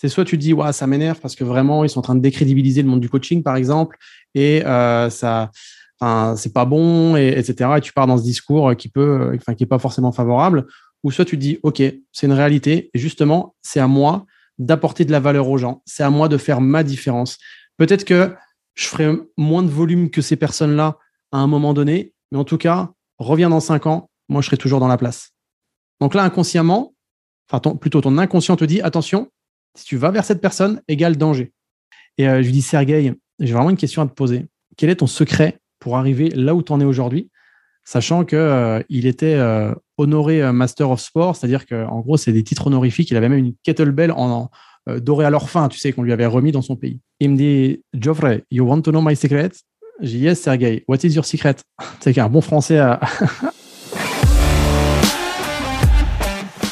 C'est soit tu dis, ça m'énerve parce que vraiment, ils sont en train de décrédibiliser le monde du coaching, par exemple, et euh, ça, c'est pas bon, et, etc. Et tu pars dans ce discours qui peut, enfin, qui est pas forcément favorable. Ou soit tu dis, OK, c'est une réalité, et justement, c'est à moi d'apporter de la valeur aux gens. C'est à moi de faire ma différence. Peut-être que je ferai moins de volume que ces personnes-là à un moment donné, mais en tout cas, reviens dans cinq ans, moi, je serai toujours dans la place. Donc là, inconsciemment, enfin, plutôt ton inconscient te dit, attention, si tu vas vers cette personne, égale danger. Et euh, je lui dis, Sergueï, j'ai vraiment une question à te poser. Quel est ton secret pour arriver là où tu en es aujourd'hui, sachant qu'il euh, était euh, honoré Master of Sport, c'est-à-dire qu'en gros, c'est des titres honorifiques. Il avait même une kettlebell en, dorée à leur fin, tu sais, qu'on lui avait remis dans son pays. Il me dit, Geoffrey, you want to know my secret? J'ai dit, yes, Sergei, what is your secret? C'est qu'un bon français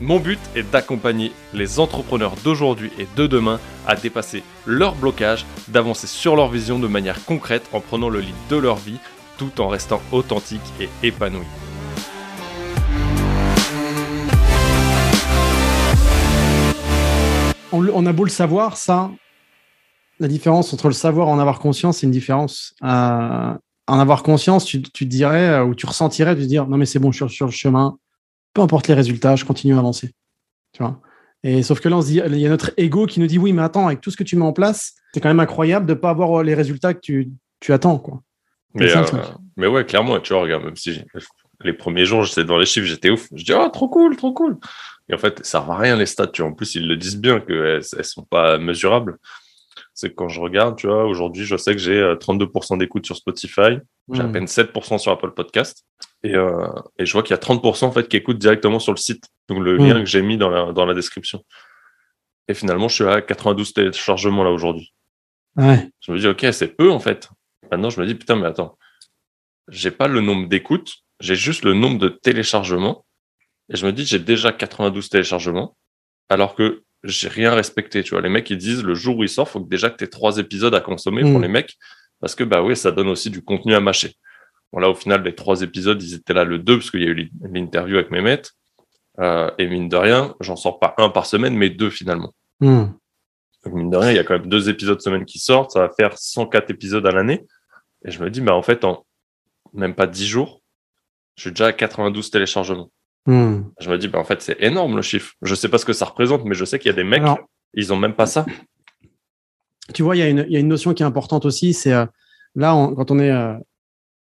Mon but est d'accompagner les entrepreneurs d'aujourd'hui et de demain à dépasser leurs blocages, d'avancer sur leur vision de manière concrète en prenant le lead de leur vie tout en restant authentique et épanoui. On, a beau le savoir, ça, la différence entre le savoir et en avoir conscience, c'est une différence. Euh, en avoir conscience, tu, tu dirais euh, ou tu ressentirais de dire non mais c'est bon, je suis sur le chemin, peu importe les résultats, je continue à avancer. Tu vois? Et sauf que là, on se dit, il y a notre ego qui nous dit oui, mais attends, avec tout ce que tu mets en place, c'est quand même incroyable de ne pas avoir euh, les résultats que tu, tu attends. Quoi. Mais, euh, mais ouais, clairement, tu vois, regarde, même si les premiers jours, j'étais dans les chiffres, j'étais ouf. Je dis, oh, trop cool, trop cool. Et en fait, ça ne va rien les stats. Tu vois. En plus, ils le disent bien qu'elles ne sont pas mesurables. C'est que quand je regarde, tu vois, aujourd'hui, je sais que j'ai 32% euh, d'écoute sur Spotify, j'ai à hmm. peine 7% sur Apple Podcast. Et, euh, et je vois qu'il y a 30% en fait qui écoutent directement sur le site. Donc le lien hmm. que j'ai mis dans la, dans la description. Et finalement, je suis à 92 téléchargements là aujourd'hui. Ouais. Je me dis, ok, c'est peu en fait. Maintenant, je me dis, putain, mais attends, j'ai pas le nombre d'écoutes, j'ai juste le nombre de téléchargements. Et je me dis, j'ai déjà 92 téléchargements, alors que j'ai rien respecté. Tu vois, les mecs, ils disent, le jour où il sort, faut que déjà que tu aies trois épisodes à consommer pour hmm. les mecs, parce que, bah oui, ça donne aussi du contenu à mâcher. Bon, là, au final, les trois épisodes, ils étaient là le 2, parce qu'il y a eu l'interview avec Mehmet. Euh, et mine de rien, j'en sors pas un par semaine, mais deux finalement. Hmm. Donc, mine de rien, il y a quand même deux épisodes semaine qui sortent. Ça va faire 104 épisodes à l'année. Et je me dis, bah, en fait, en même pas 10 jours, je suis déjà à 92 téléchargements. Hmm. Je me dis, bah, en fait, c'est énorme le chiffre. Je sais pas ce que ça représente, mais je sais qu'il y a des mecs, ils ont même pas ça. Tu vois, il y, a une notion qui est importante aussi. C'est euh, là, quand on est euh,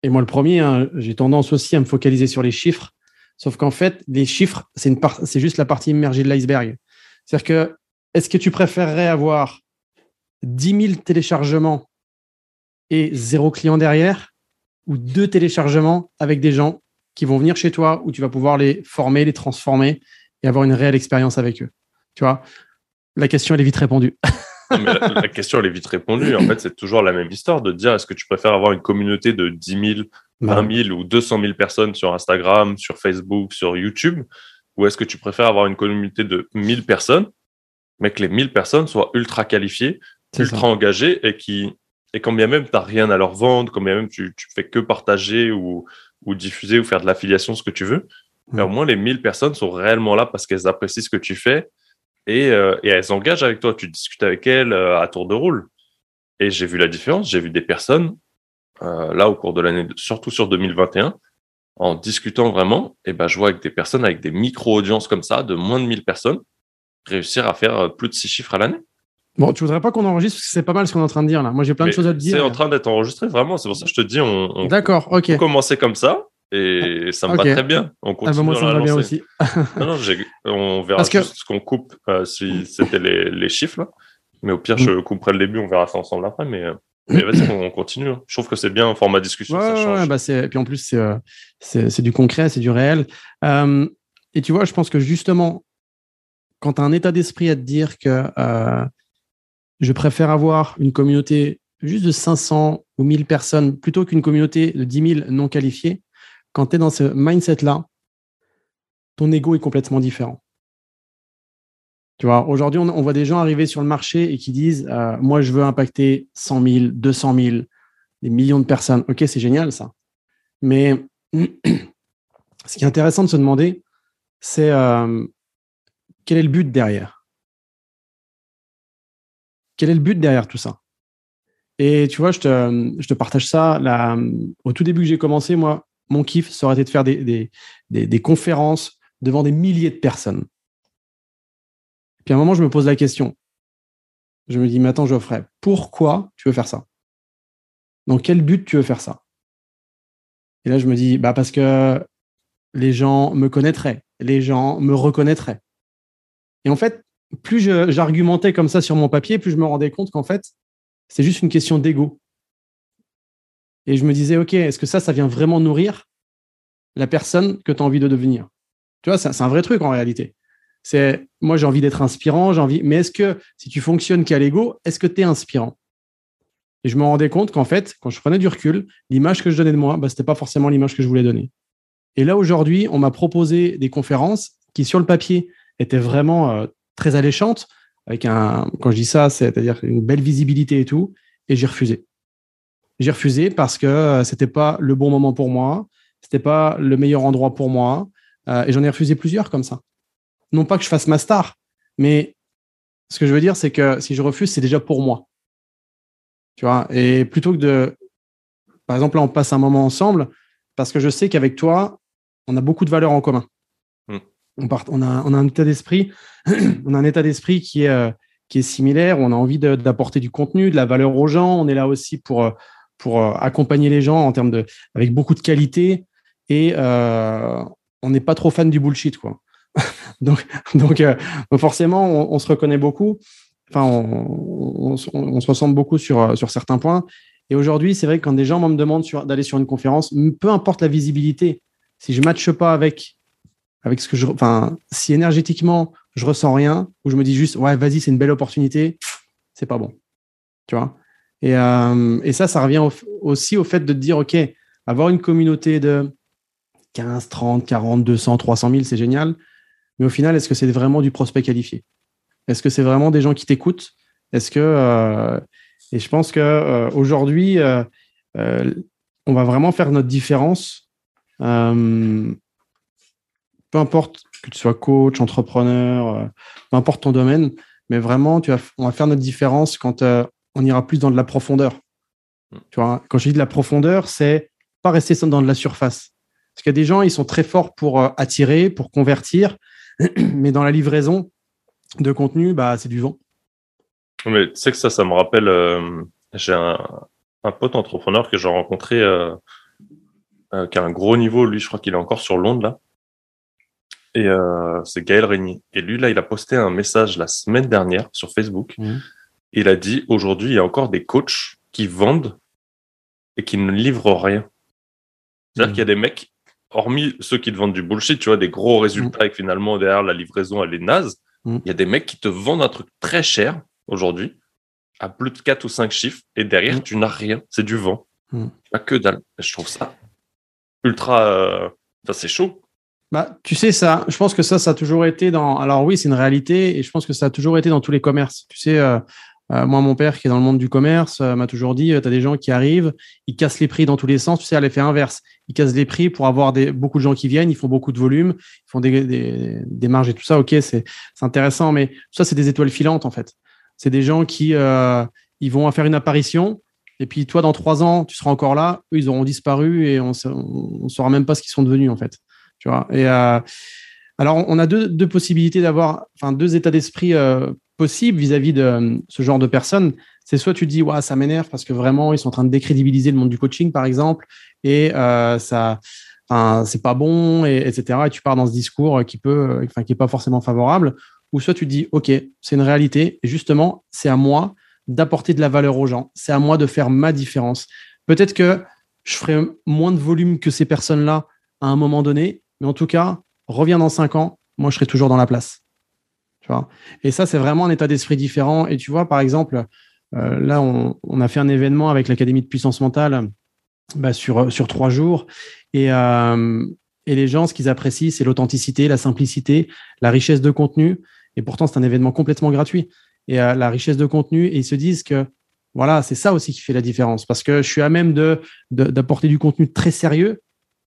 et moi le premier, hein, j'ai tendance aussi à me focaliser sur les chiffres. Sauf qu'en fait, les chiffres, c'est une c'est juste la partie immergée de l'iceberg. C'est-à-dire que, est-ce que tu préférerais avoir 10 000 téléchargements et zéro client derrière, ou deux téléchargements avec des gens qui vont venir chez toi, où tu vas pouvoir les former, les transformer et avoir une réelle expérience avec eux? Tu vois, la question elle est vite répondue. la, question, elle est vite répondue. En fait, c'est toujours la même histoire de dire est-ce que tu préfères avoir une communauté de 10 000, 20 000 ou 200 000 personnes sur Instagram, sur Facebook, sur YouTube? Ou est-ce que tu préfères avoir une communauté de 1000 personnes, mais que les 1000 personnes soient ultra qualifiées, ultra engagées et qui, et quand bien même tu n'as rien à leur vendre, quand bien même tu, tu fais que partager ou, ou diffuser ou faire de l'affiliation, ce que tu veux, mais au moins les 1000 personnes sont réellement là parce qu'elles apprécient ce que tu fais euh, et, elles s'engagent avec toi. Tu discutes avec elles euh, à tour de rôle. Et j'ai vu la différence. J'ai vu des personnes, euh, là, au cours de l'année, surtout sur 2021, en discutant vraiment, et ben, je vois avec des personnes avec des micro-audiences comme ça, de moins de 1000 personnes, réussir à faire plus de six chiffres à l'année. Bon, tu voudrais pas qu'on enregistre? Parce que c'est pas mal ce qu'on est en train de dire là. Moi, j'ai plein de choses à te dire. C'est en train d'être enregistré vraiment. C'est pour ça que je te dis, on, on D'accord, ok. peut commencer comme ça. Et ça me va très bien. On continue ah bah moi, ça me va bien aussi. non, non, on verra juste ce qu'on coupe euh, si c'était les, les, chiffres. Là. Mais au pire, je mm. couperai le début, on verra ça ensemble après. Mais, euh, mais vas-y, on continue. Hein. Je trouve que c'est bien un format discussion. Ouais, ça change. bah et puis en plus, c'est, euh, c'est, du concret, c'est du réel. et tu vois, je pense que justement, quand tu as un état d'esprit à te dire que je préfère avoir une communauté juste de 500 ou 1000 personnes plutôt qu'une communauté de 10 000 non qualifiés, quand tu es dans ce mindset-là, ton ego est complètement différent. Tu vois, aujourd'hui, on, voit des gens arriver sur le marché et qui disent euh, Moi, je veux impacter 100 000, 200 000, des millions de personnes. Ok, c'est génial ça. Mais ce qui est intéressant de se demander, c'est euh, quel est le but derrière? Quel est le but derrière tout ça? Et tu vois, je te, je te partage ça. Au tout début que j'ai commencé, moi, mon kiff, ça aurait été de faire des, conférences devant des milliers de personnes. Puis à un moment, je me pose la question. Je me dis, mais attends, Geoffrey, pourquoi tu veux faire ça? Dans quel but tu veux faire ça? Et là, je me dis, bah parce que les gens me connaîtraient, les gens me reconnaîtraient. Et en fait, plus j'argumentais comme ça sur mon papier, plus je me rendais compte qu'en fait, c'est juste une question d'ego. Et je me disais, OK, est-ce que ça, ça vient vraiment nourrir la personne que tu as envie de devenir? Tu vois, c'est un vrai truc en réalité. C'est moi, j'ai envie d'être inspirant, j'ai. Mais est-ce que si tu fonctionnes qu'à l'ego, est-ce que tu es inspirant? Et je me rendais compte qu'en fait, quand je prenais du recul, l'image que je donnais de moi, bah, ce n'était pas forcément l'image que je voulais donner. Et là, aujourd'hui, on m'a proposé des conférences qui, sur le papier, étaient vraiment euh, très alléchantes, avec un, quand je dis ça, c'est-à-dire une belle visibilité et tout, et j'ai refusé. J'ai refusé parce que euh, c'était pas le bon moment pour moi, c'était pas le meilleur endroit pour moi, euh, et j'en ai refusé plusieurs comme ça non pas que je fasse ma star, mais ce que je veux dire, c'est que si je refuse, c'est déjà pour moi. Tu vois, et plutôt que de, par exemple, là, on passe un moment ensemble, parce que je sais qu'avec toi, on a beaucoup de valeurs en commun. Hmm. On, part, on, a, on a un état d'esprit, on a un état d'esprit qui est, euh, qui est similaire. On a envie d'apporter du contenu, de la valeur aux gens. On est là aussi pour, pour euh, accompagner les gens en termes de, avec beaucoup de qualité. Et on n'est pas trop fan du bullshit, quoi. donc, euh, donc, forcément, on, se reconnaît beaucoup. Enfin, on, se ressemble beaucoup sur, euh, sur certains points. Et aujourd'hui, c'est vrai que quand des gens me demandent d'aller sur une conférence, peu importe la visibilité, si je ne matche pas avec, avec ce que je. Enfin, si énergétiquement, je ressens rien, ou je me dis juste, ouais, vas-y, c'est une belle opportunité, c'est pas bon. Tu vois? Et, euh, et, ça, ça revient aussi au fait de te dire, OK, avoir une communauté de 15, 30, 40, 200, 300 000, c'est génial. Mais au final, est-ce que c'est vraiment du prospect qualifié? Est-ce que c'est vraiment des gens qui t'écoutent? Est-ce que euh, et je pense euh, aujourd'hui, euh, on va vraiment faire notre différence. peu importe que tu sois coach, entrepreneur, peu importe ton domaine, mais vraiment, tu vas, on va faire notre différence quand on ira plus dans de la profondeur. Hmm. Tu vois, quand je dis de la profondeur, c'est pas rester dans de la surface. Parce qu'il y a des gens, ils sont très forts pour attirer, pour convertir, mais dans la livraison de contenu, bah, c'est du vent. Mais tu sais que ça, ça me rappelle, euh, j'ai un, pote entrepreneur que j'ai rencontré, euh, euh, qui a un gros niveau, lui, je crois qu'il est encore sur Londres, là. Et c'est Gaël Régnier. Et lui, là, il a posté un message la semaine dernière sur Facebook. Mmh. Il a dit, aujourd'hui, il y a encore des coachs qui vendent et qui ne livrent rien. C'est-à-dire mmh. qu'il y a des mecs hormis ceux qui te vendent du bullshit, tu vois, des gros résultats et que finalement, derrière, la livraison, elle est naze, mm. il y a des mecs qui te vendent un truc très cher aujourd'hui, à plus de 4 ou 5 chiffres, et derrière, mm. tu n'as rien. C'est du vent. Pas que dalle. Je trouve ça ultra. Euh, c'est chaud. Bah, tu sais, ça, je pense que ça, ça a toujours été dans. Alors oui, c'est une réalité, et je pense que ça a toujours été dans tous les commerces. Tu sais, euh, euh, moi, mon père, qui est dans le monde du commerce, m'a toujours dit, tu as des gens qui arrivent, ils cassent les prix dans tous les sens, tu sais, à l'effet inverse ils cassent les prix pour avoir beaucoup de gens qui viennent, ils font beaucoup de volume, ils font des, marges et tout ça. Ok, c'est intéressant, mais ça, c'est des étoiles filantes en fait. C'est des gens qui euh, vont faire une apparition, et puis toi, dans trois ans, tu seras encore là, eux, ils auront disparu et on ne saura même pas ce qu'ils sont devenus en fait. Tu vois? Et, euh, alors, on a deux, deux possibilités d'avoir, enfin, deux états d'esprit euh, possibles vis-à-vis de ce genre de personnes. C'est soit tu dis ça m'énerve parce que vraiment ils sont en train de décrédibiliser le monde du coaching par exemple et euh, ça c'est pas bon et, etc et tu pars dans ce discours qui peut enfin qui est pas forcément favorable. Ou soit tu dis ok c'est une réalité justement c'est à moi d'apporter de la valeur aux gens. C'est à moi de faire ma différence. Peut-être que je ferai moins de volume que ces personnes là à un moment donné mais en tout cas reviens dans cinq ans moi je serai toujours dans la place et ça c'est vraiment un état d'esprit différent et tu vois par exemple là, on, a fait un événement avec l'Académie de puissance mentale bah, sur, sur trois jours. Et, et les gens, ce qu'ils apprécient, c'est l'authenticité, la simplicité, la richesse de contenu. Et pourtant, c'est un événement complètement gratuit. Et la richesse de contenu, et ils se disent que voilà, c'est ça aussi qui fait la différence. Parce que je suis à même de d'apporter du contenu très sérieux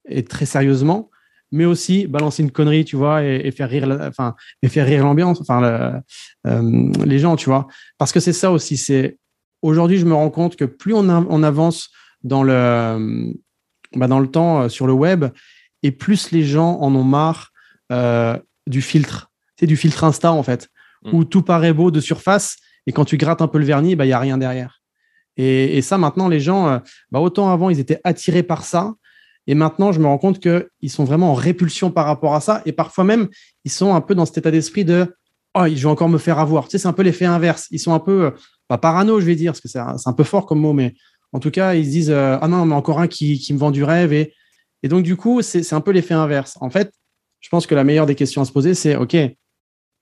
et très sérieusement, mais aussi balancer une connerie, tu vois, et, faire rire, enfin, et faire rire l'ambiance, enfin, euh, les gens, tu vois. Parce que c'est ça aussi. C'est aujourd'hui, je me rends compte que plus on, on avance dans le, bah, dans le temps euh, sur le web, et plus les gens en ont marre euh, du filtre. C'est du filtre Insta en fait, mm. où tout paraît beau de surface, et quand tu grattes un peu le vernis, bah, il y a rien derrière. Et, ça, maintenant, les gens, bah, autant avant, ils étaient attirés par ça, et maintenant, je me rends compte qu'ils sont vraiment en répulsion par rapport à ça. Et parfois même, ils sont un peu dans cet état d'esprit de Oh, je vais encore me faire avoir. Tu sais, c'est un peu l'effet inverse. Ils sont un peu, pas parano, je vais dire, parce que c'est un, peu fort comme mot, mais en tout cas, ils se disent euh, Ah non, mais encore un qui, me vend du rêve. Et, et donc, du coup, c'est un peu l'effet inverse. En fait, je pense que la meilleure des questions à se poser, c'est OK,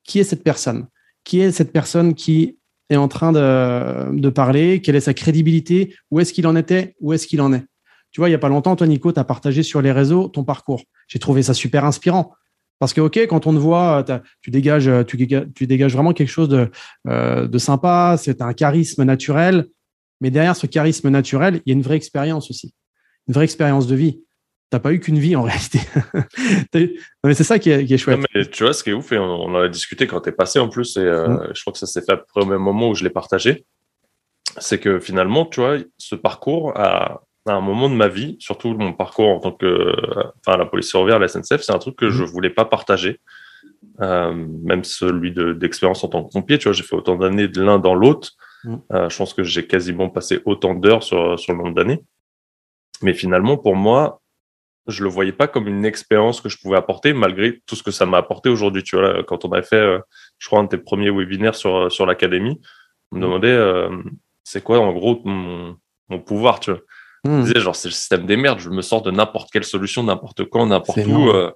qui est cette personne? Qui est cette personne qui est en train de, de parler? Quelle est sa crédibilité? Où est-ce qu'il en était? Où est-ce qu'il en est? Tu vois, il n'y a pas longtemps, toi, Nico, tu as partagé sur les réseaux ton parcours. J'ai trouvé ça super inspirant. Parce que, OK, quand on te voit, tu dégages, tu, dégages vraiment quelque chose de, euh, de sympa, c'est un charisme naturel. Mais derrière ce charisme naturel, il y a une vraie expérience aussi. Une vraie expérience de vie. Tu n'as pas eu qu'une vie en réalité. mais c'est ça qui est, chouette. tu vois, ce qui est ouf, et on, en a discuté quand tu es passé en plus, et euh, je crois que ça s'est fait à peu près au même moment où je l'ai partagé, c'est que finalement, tu vois, ce parcours a, à un moment de ma vie, surtout mon parcours en tant que, enfin, la police ferroviaire, la SNCF, c'est un truc que je mhm. voulais pas partager. Euh, même celui d'expérience en tant que pompier, tu vois, j'ai fait autant d'années de l'un dans l'autre. Mhm. Euh, je pense que j'ai quasiment passé autant d'heures sur, sur le nombre d'années. Mais finalement, pour moi, je le voyais pas comme une expérience que je pouvais apporter, malgré tout ce que ça m'a apporté aujourd'hui. Tu vois, quand on avait fait, euh, je crois, un de tes premiers webinaires sur, sur l'académie, on me mhm. demandait, euh, c'est quoi, en gros, mon, mon pouvoir, tu vois. Hmm. disais, genre, c'est le système des merdes. Je me sors de n'importe quelle solution, n'importe quand, n'importe où. Euh,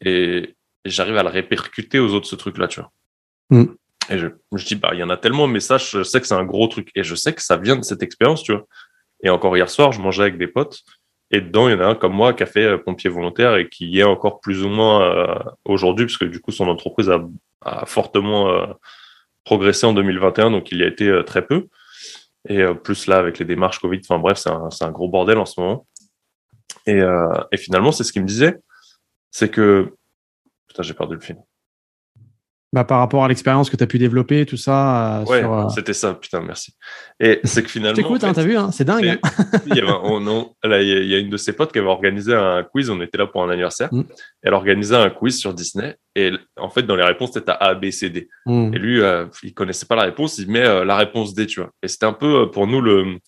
et, j'arrive à le répercuter aux autres, ce truc-là, tu vois. Hmm. Et je, je dis, bah, il y en a tellement, mais ça, je sais que c'est un gros truc. Et je sais que ça vient de cette expérience, tu vois. Et encore hier soir, je mangeais avec des potes. Et dedans, il y en a un comme moi qui a fait euh, pompier volontaire et qui est encore plus ou moins euh, aujourd'hui, parce que du coup, son entreprise a, a fortement progressé en 2021, donc il y a été très peu. Et euh, plus là, avec les démarches Covid, enfin bref, c'est un, un, gros bordel en ce moment. Et, euh, et finalement, c'est ce qu'il me disait, c'est que... Putain, j'ai perdu le film. Bah, par rapport à l'expérience que tu as pu développer, tout ça. Euh, ouais, euh, c'était ça, putain, merci. Et c'est que finalement. T'écoutes, hein, t'as vu, hein, c'est dingue. Hein. il, y avait, là, il y a une de ses potes qui avait organisé un quiz, on était là pour un anniversaire. Mm. Elle organisait un quiz sur Disney. Et en fait, dans les réponses, c'était A, B, C, D. Mm. Et lui, euh, il connaissait pas la réponse, il met la réponse D, tu vois. Et c'était un peu, pour nous, le,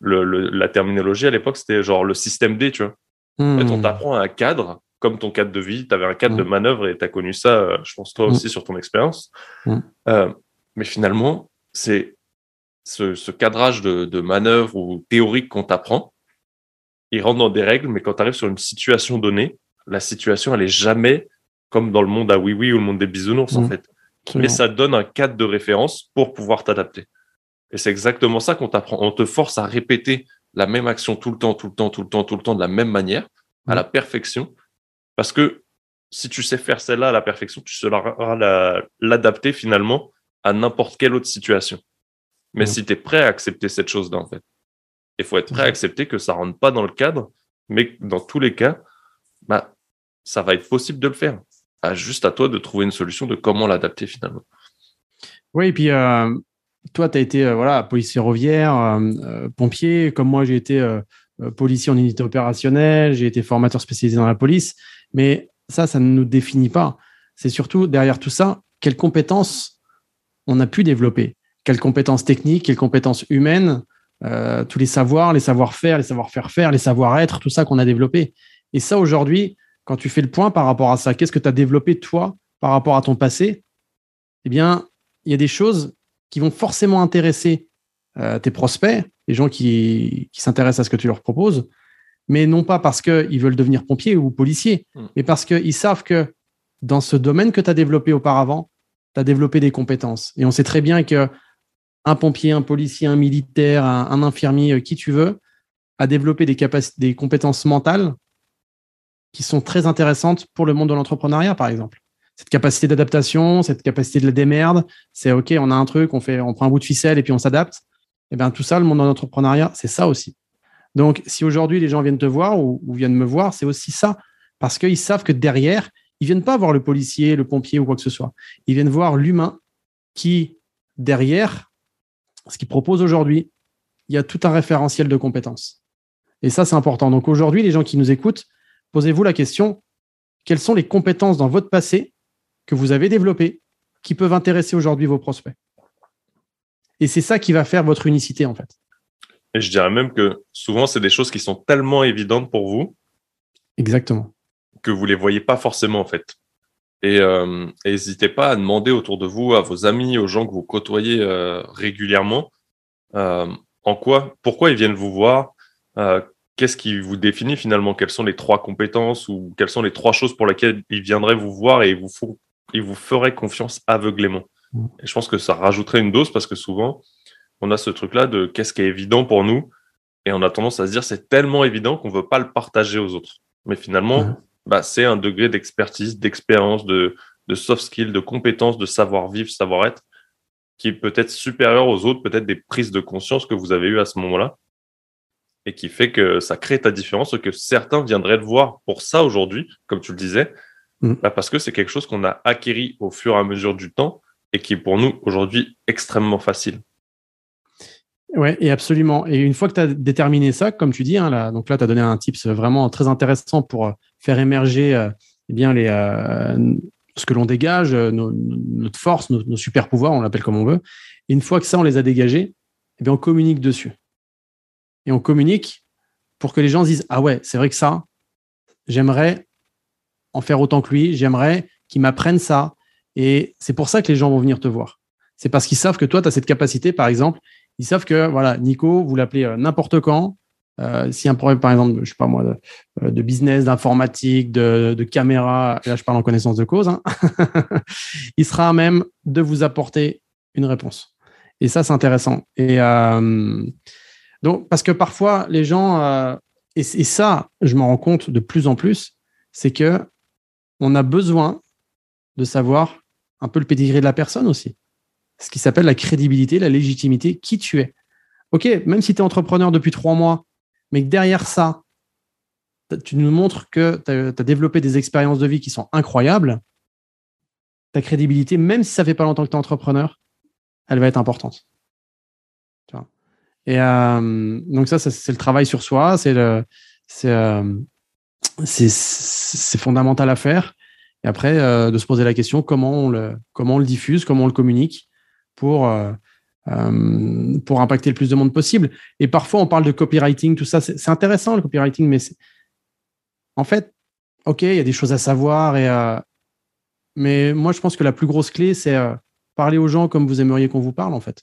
le, la terminologie à l'époque, c'était genre le système D, tu vois. En fait, on mm. t'apprend un cadre comme ton cadre de vie, tu avais un cadre de mm. manœuvre et tu as connu ça, euh, je pense, toi mm. aussi, sur ton expérience. Mm. Euh, mais finalement, c'est ce, cadrage de, manœuvre ou théorique qu'on t'apprend, il rentre dans des règles, mais quand tu arrives sur une situation donnée, la situation, elle est jamais comme dans le monde à oui-oui ou le monde des bisounours, en fait. Mais ça donne un cadre de référence pour pouvoir t'adapter. Et c'est exactement ça qu'on t'apprend. On te force à répéter la même action tout le temps, tout le temps, tout le temps, tout le temps, de la même manière, à la perfection, parce que si tu sais faire celle-là à la perfection, tu sauras l'adapter finalement à n'importe quelle autre situation. Mais si tu es prêt à accepter cette chose-là, en fait, il faut être prêt à accepter que ça rentre pas dans le cadre, mais dans tous les cas, bah, ça va être possible de le faire. Ah, juste à toi de trouver une solution de comment l'adapter finalement. Oui, et puis euh, toi, tu as été euh, voilà, policier ferroviaire, euh, pompier, comme moi j'ai été policier en unité opérationnelle, j'ai été formateur spécialisé dans la police. Mais ça, ça ne nous définit pas. C'est surtout derrière tout ça, quelles compétences on a pu développer, quelles compétences techniques, quelles compétences humaines, euh, tous les savoirs, les savoir-faire, les savoir-faire faire, les savoir-être, tout ça qu'on a développé. Et ça, aujourd'hui, quand tu fais le point par rapport à ça, qu'est-ce que tu as développé toi par rapport à ton passé Eh bien, il y a des choses qui vont forcément intéresser euh, tes prospects, les gens qui s'intéressent à ce que tu leur proposes, mais non pas parce qu'ils veulent devenir pompiers ou policiers, hmm. mais parce qu'ils savent que dans ce domaine que tu as développé auparavant, tu as développé des compétences. Et on sait très bien que un pompier, un policier, un militaire, un, infirmier, euh, qui tu veux, à développer des, capacités, des compétences mentales qui sont très intéressantes pour le monde de l'entrepreneuriat, par exemple. Cette capacité d'adaptation, cette capacité de la démerde, c'est OK, on a un truc, on, fait, on prend un bout de ficelle et puis on s'adapte. Et eh bien tout ça, le monde de l'entrepreneuriat, c'est ça aussi. Donc, si aujourd'hui les gens viennent te voir ou, viennent me voir, c'est aussi ça. Parce qu'ils savent que derrière, ils viennent pas voir le policier, le pompier ou quoi que ce soit. Ils viennent voir l'humain qui, derrière, ce qu'il propose aujourd'hui, il y a tout un référentiel de compétences. Et ça, c'est important. Donc aujourd'hui, les gens qui nous écoutent, posez-vous la question, quelles sont les compétences dans votre passé que vous avez développées qui peuvent intéresser aujourd'hui vos prospects? Et c'est ça qui va faire votre unicité, en fait. Et je dirais même que souvent, c'est des choses qui sont tellement évidentes pour vous. Exactement. Que vous ne les voyez pas forcément, en fait. Et euh, n'hésitez pas à demander autour de vous, à vos amis, aux gens que vous côtoyez euh, régulièrement, euh, en quoi, pourquoi ils viennent vous voir, euh, qu'est-ce qui vous définit finalement, quelles sont les trois compétences ou quelles sont les trois choses pour lesquelles ils viendraient vous voir et ils vous, font, ils vous feraient confiance aveuglément. Mm. Et je pense que ça rajouterait une dose parce que souvent, on a ce truc-là de qu'est-ce qui est évident pour nous et on a tendance à se dire c'est tellement évident qu'on veut pas le partager aux autres. Mais finalement, bah, c'est un degré d'expertise, d'expérience, de, de soft skills, de compétences, de savoir-vivre, savoir-être qui est peut-être supérieur aux autres, peut-être des prises de conscience que vous avez eues à ce moment-là et qui fait que ça crée ta différence, que certains viendraient te voir pour ça aujourd'hui, comme tu le disais, mm. bah, parce que c'est quelque chose qu'on a acquis au fur et à mesure du temps et qui est pour nous aujourd'hui extrêmement facile. Oui, et absolument. Et une fois que tu as déterminé ça, comme tu dis, hein, là, donc là, tu as donné un tips vraiment très intéressant pour euh, faire émerger euh, eh bien, les, euh, ce que l'on dégage, notre force, nos, super pouvoirs, on l'appelle comme on veut. Et une fois que ça, on les a dégagés, eh bien, on communique dessus. Et on communique pour que les gens disent Ah ouais, c'est vrai que ça, j'aimerais en faire autant que lui, j'aimerais qu'il m'apprenne ça. Et c'est pour ça que les gens vont venir te voir. C'est parce qu'ils savent que toi, tu as cette capacité, par exemple, ils savent que voilà, Nico, vous l'appelez euh, n'importe quand. Euh, si un problème, par exemple, je sais pas moi, de, euh, business, d'informatique, de, caméra, là je parle en connaissance de cause, hein, il sera à même de vous apporter une réponse. Et ça, c'est intéressant. Et donc, parce que parfois, les gens, et, et, ça, je m'en rends compte de plus en plus, c'est que on a besoin de savoir un peu le pédigré de la personne aussi ce qui s'appelle la crédibilité, la légitimité, qui tu es. OK, même si tu es entrepreneur depuis trois mois, mais que derrière ça, tu nous montres que tu as, développé des expériences de vie qui sont incroyables, ta crédibilité, même si ça fait pas longtemps que tu es entrepreneur, elle va être importante. Et euh, donc ça, c'est le travail sur soi, c'est euh, fondamental à faire. Et après, euh, de se poser la question comment on le diffuse, comment on le communique pour, euh, euh, pour impacter le plus de monde possible. Et parfois, on parle de copywriting, tout ça. C'est intéressant le copywriting, mais en fait, OK, il y a des choses à savoir. Et, euh, mais moi, je pense que la plus grosse clé, c'est parler aux gens comme vous aimeriez qu'on vous parle, en fait.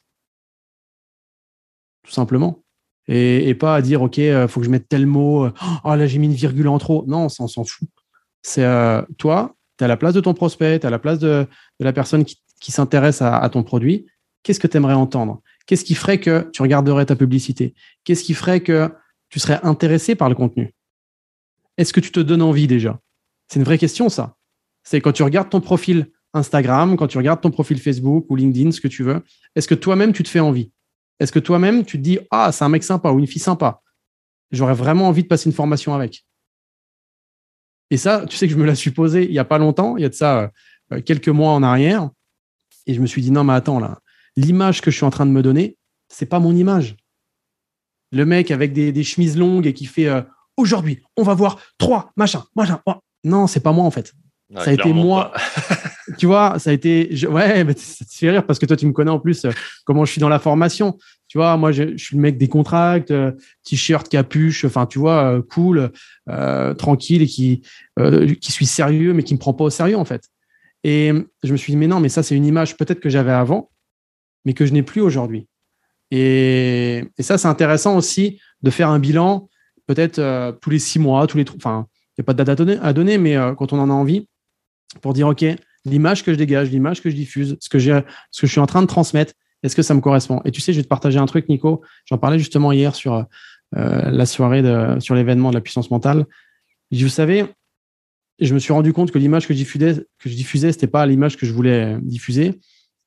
Tout simplement. Et, pas à dire, OK, il faut que je mette tel mot. Oh là, j'ai mis une virgule en trop. Non, on s'en fout. C'est toi, tu es à la place de ton prospect, tu es à la place de, de la personne qui, qui s'intéresse à, ton produit, qu'est-ce que tu aimerais entendre? Qu'est-ce qui ferait que tu regarderais ta publicité? Qu'est-ce qui ferait que tu serais intéressé par le contenu? Est-ce que tu te donnes envie déjà? C'est une vraie question, ça. C'est quand tu regardes ton profil Instagram, quand tu regardes ton profil Facebook ou LinkedIn, ce que tu veux, est-ce que toi-même, tu te fais envie? Est-ce que toi-même, tu te dis, ah, c'est un mec sympa ou une fille sympa J'aurais vraiment envie de passer une formation avec. Et ça, tu sais que je me l'ai supposé il n'y a pas longtemps, il y a de ça euh, quelques mois en arrière. Et je me suis dit, non, mais attends, là, l'image que je suis en train de me donner, c'est pas mon image. Le mec avec des, chemises longues et qui fait euh, aujourd'hui, on va voir trois, machin, machin. Oh. Non, c'est pas moi en fait. ça a été moi. tu vois, ça a été. Ouais, mais ça te fait rire parce que toi, tu me connais en plus euh, comment je suis dans la formation. Tu vois, moi, je, suis le mec des contracts, euh, t-shirt, capuche, enfin, tu vois, cool, tranquille et qui, qui suis sérieux, mais qui me prend pas au sérieux en fait. Et je me suis dit, mais non, mais ça, c'est une image peut-être que j'avais avant, mais que je n'ai plus aujourd'hui. Et, ça, c'est intéressant aussi de faire un bilan, peut-être euh, tous les six mois, tous les. Enfin, il n'y a pas de date à donner, mais euh, quand on en a envie, pour dire, OK, l'image que je dégage, l'image que je diffuse, ce que, ce que je suis en train de transmettre, est-ce que ça me correspond? Et tu sais, je vais te partager un truc, Nico. J'en parlais justement hier sur euh, la soirée sur l'événement de la puissance mentale. Vous savez, je me suis rendu compte que l'image que je diffusais, que je diffusais, c'était pas l'image que je voulais diffuser.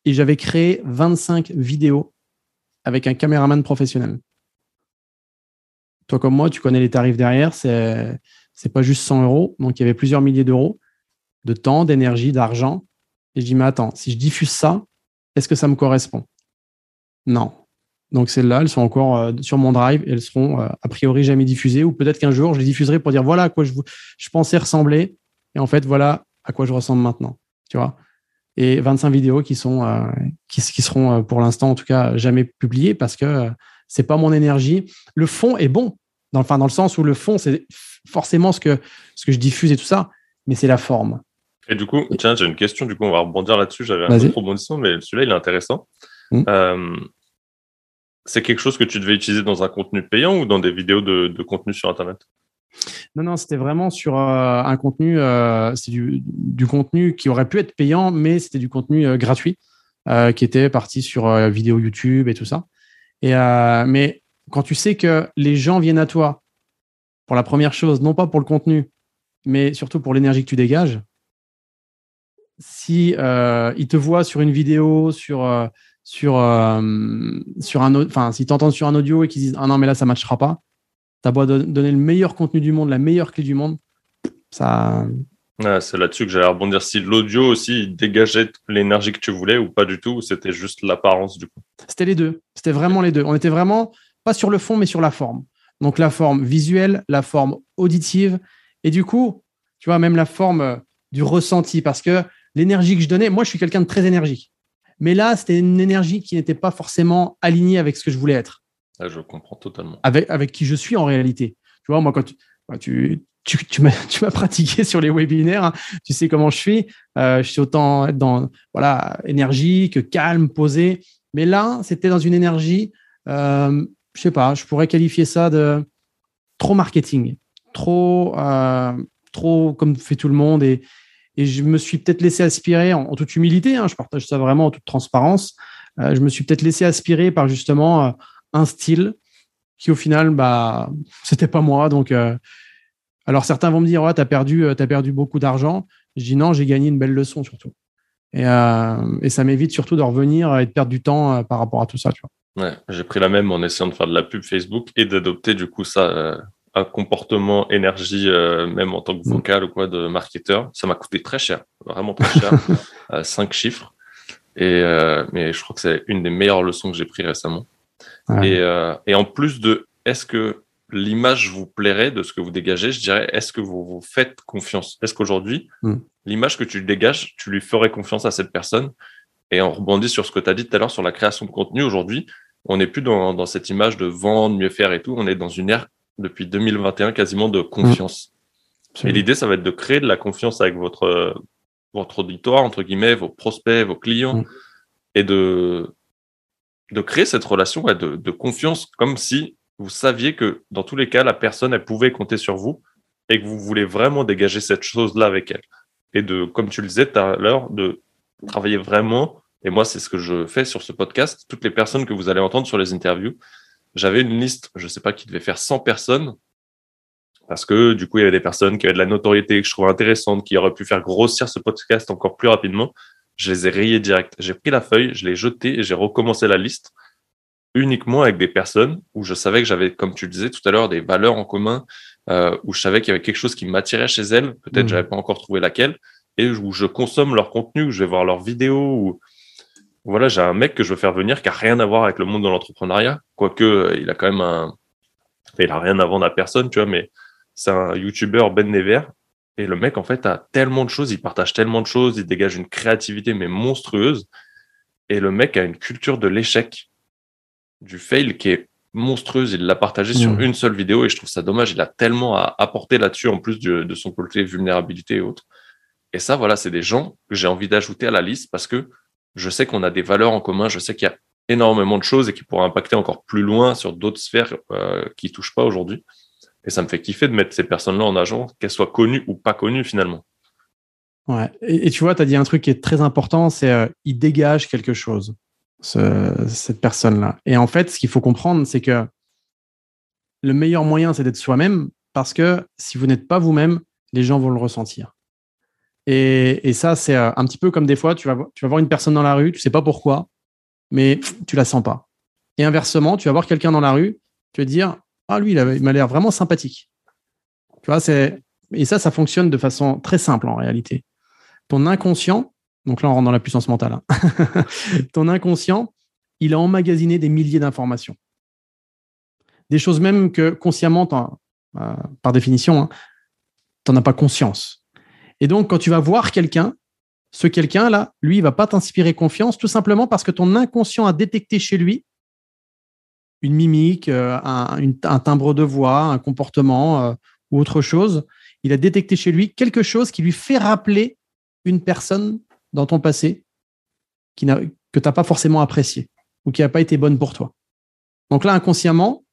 Et j'avais créé 25 vidéos avec un caméraman professionnel. Toi comme moi, tu connais les tarifs derrière. C'est c'est pas juste 100 euros. Donc il y avait plusieurs milliers d'euros de temps, d'énergie, d'argent. Et je dis mais attends, si je diffuse ça, est-ce que ça me correspond? Non. Donc celles-là, elles sont encore euh, sur mon drive et elles seront euh, a priori jamais diffusées. Ou peut-être qu'un jour, je les diffuserai pour dire voilà à quoi je, je pensais ressembler. Et en fait, voilà à quoi je ressemble maintenant. Tu vois Et 25 vidéos qui, sont, euh, qui, qui, seront pour l'instant, en tout cas, jamais publiées parce que c'est pas mon énergie. Le fond est bon. Dans, enfin, dans le sens où le fond, c'est forcément ce que, ce que je diffuse et tout ça, mais c'est la forme. Et du coup, tiens, j'ai une question, du coup, on va rebondir là-dessus. J'avais un autre rebondissement, mais celui-là, il est intéressant. Euh, c'est quelque chose que tu devais utiliser dans un contenu payant ou dans des vidéos de, contenu sur Internet? Non, non, c'était vraiment sur euh, un contenu, euh, du, contenu qui aurait pu être payant, mais c'était du contenu gratuit, qui était parti sur vidéo YouTube et tout ça. Mais quand tu sais que les gens viennent à toi pour la première chose, non pas pour le contenu, mais surtout pour l'énergie que tu dégages, si euh, ils te voient sur une vidéo, sur euh, sur euh, sur un, enfin, s'ils t'entendent sur un audio et qu'ils disent ah non mais là ça matchera pas, t'as beau donner le meilleur contenu du monde, la meilleure clé du monde, ça. c'est là-dessus que j'allais rebondir. Si l'audio aussi dégageait l'énergie que tu voulais ou pas du tout, ou c'était juste l'apparence du coup? C'était les deux. C'était vraiment les deux. On était vraiment pas sur le fond mais sur la forme. Donc la forme visuelle, la forme auditive, et du coup, tu vois, même la forme euh, du ressenti, parce que l'énergie que je donnais, moi je suis quelqu'un de très énergique. Mais là, c'était une énergie qui n'était pas forcément alignée avec ce que je voulais être. Ah, je comprends totalement. Avec, avec qui je suis en réalité. Tu vois, moi, quand tu, tu, tu, m'as pratiqué sur les webinaires, hein, tu sais comment je suis. Euh, je suis autant dans voilà énergique, calme, posé. Mais là, c'était dans une énergie euh, je sais pas, je pourrais qualifier ça de trop marketing, trop, euh, trop comme fait tout le monde. Et, et je me suis peut-être laissé aspirer, en, toute humilité, hein, je partage ça vraiment en toute transparence, euh, je me suis peut-être laissé aspirer par justement euh, un style qui au final, bah, c'était pas moi. Donc, alors certains vont me dire, ouais, tu as perdu, as perdu beaucoup d'argent. Je dis non, j'ai gagné une belle leçon surtout. Et, ça m'évite surtout de revenir et de perdre du temps par rapport à tout ça. Ouais, j'ai pris la même en essayant de faire de la pub Facebook et d'adopter du coup ça euh, un comportement énergie euh, même en tant que mm. vocal ou quoi de marketeur. Ça m'a coûté très cher, vraiment très cher, à cinq chiffres. Et euh, mais je crois que c'est une des meilleures leçons que j'ai pris récemment. Et, et en plus de est-ce que l'image vous plairait de ce que vous dégagez, je dirais est-ce que vous vous faites confiance? Est-ce qu'aujourd'hui mm. l'image que tu dégages, tu lui ferais confiance à cette personne? Et on rebondit sur ce que tu as dit tout à l'heure sur la création de contenu aujourd'hui on n'est plus dans, cette image de vendre, mieux faire et tout. On est dans une ère depuis 2021 quasiment de confiance. Mmh. Et l'idée, ça va être de créer de la confiance avec votre, votre auditoire, entre guillemets, vos prospects, vos clients, mmh. et de, de créer cette relation de, de confiance comme si vous saviez que dans tous les cas, la personne, elle pouvait compter sur vous et que vous voulez vraiment dégager cette chose-là avec elle. Et de, comme tu le disais tout à l'heure, de travailler vraiment et moi, c'est ce que je fais sur ce podcast. Toutes les personnes que vous allez entendre sur les interviews, j'avais une liste, je ne sais pas, qui devait faire 100 personnes. Parce que du coup, il y avait des personnes qui avaient de la notoriété que je trouvais intéressante, qui auraient pu faire grossir ce podcast encore plus rapidement. Je les ai rayés direct. J'ai pris la feuille, je l'ai jetée et j'ai recommencé la liste uniquement avec des personnes où je savais que j'avais, comme tu le disais tout à l'heure, des valeurs en commun, euh, où je savais qu'il y avait quelque chose qui m'attirait chez elles. Peut-être mmh. j'avais pas encore trouvé laquelle et où je consomme leur contenu, où je vais voir leurs vidéos, ou voilà, j'ai un mec que je veux faire venir qui a rien à voir avec le monde de l'entrepreneuriat, quoique euh, il a quand même un, il a rien à vendre à personne, tu vois, mais c'est un YouTuber Ben Never. Et le mec, en fait, a tellement de choses, il partage tellement de choses, il dégage une créativité, mais monstrueuse. Et le mec a une culture de l'échec, du fail qui est monstrueuse. Il l'a partagé sur mmh. une seule vidéo et je trouve ça dommage. Il a tellement à apporter là-dessus en plus de, de son côté vulnérabilité et autres. Et ça, voilà, c'est des gens que j'ai envie d'ajouter à la liste parce que je sais qu'on a des valeurs en commun, je sais qu'il y a énormément de choses et qui pourraient impacter encore plus loin sur d'autres sphères euh, qui touchent pas aujourd'hui. Et ça me fait kiffer de mettre ces personnes-là en agent, qu'elles soient connues ou pas connues finalement. Ouais. Et, tu vois, tu as dit un truc qui est très important, c'est euh, ils dégagent quelque chose. cette personne-là. Et en fait, ce qu'il faut comprendre, c'est que le meilleur moyen, c'est d'être soi-même, parce que si vous n'êtes pas vous-même, les gens vont le ressentir. Et, ça, c'est euh, un petit peu comme des fois, tu vas, voir une personne dans la rue, tu sais pas pourquoi, mais tu la sens pas. Et inversement, tu vas voir quelqu'un dans la rue, tu vas dire, ah lui, il m'a l'air vraiment sympathique. Tu vois, c'est et ça, ça fonctionne de façon très simple en réalité. Ton inconscient, donc là on rentre dans la puissance mentale, hein. ton inconscient, il a emmagasiné des milliers d'informations. Des choses même que consciemment, euh, par définition, hein, tu n'en as pas conscience. Et donc, quand tu vas voir quelqu'un, ce quelqu'un-là, lui, il va pas t'inspirer confiance, tout simplement parce que ton inconscient a détecté chez lui une mimique, euh, un, timbre de voix, un comportement euh, ou autre chose. Il a détecté chez lui quelque chose qui lui fait rappeler une personne dans ton passé que tu n'as pas forcément apprécié ou qui n'a pas été bonne pour toi. Donc là, inconsciemment,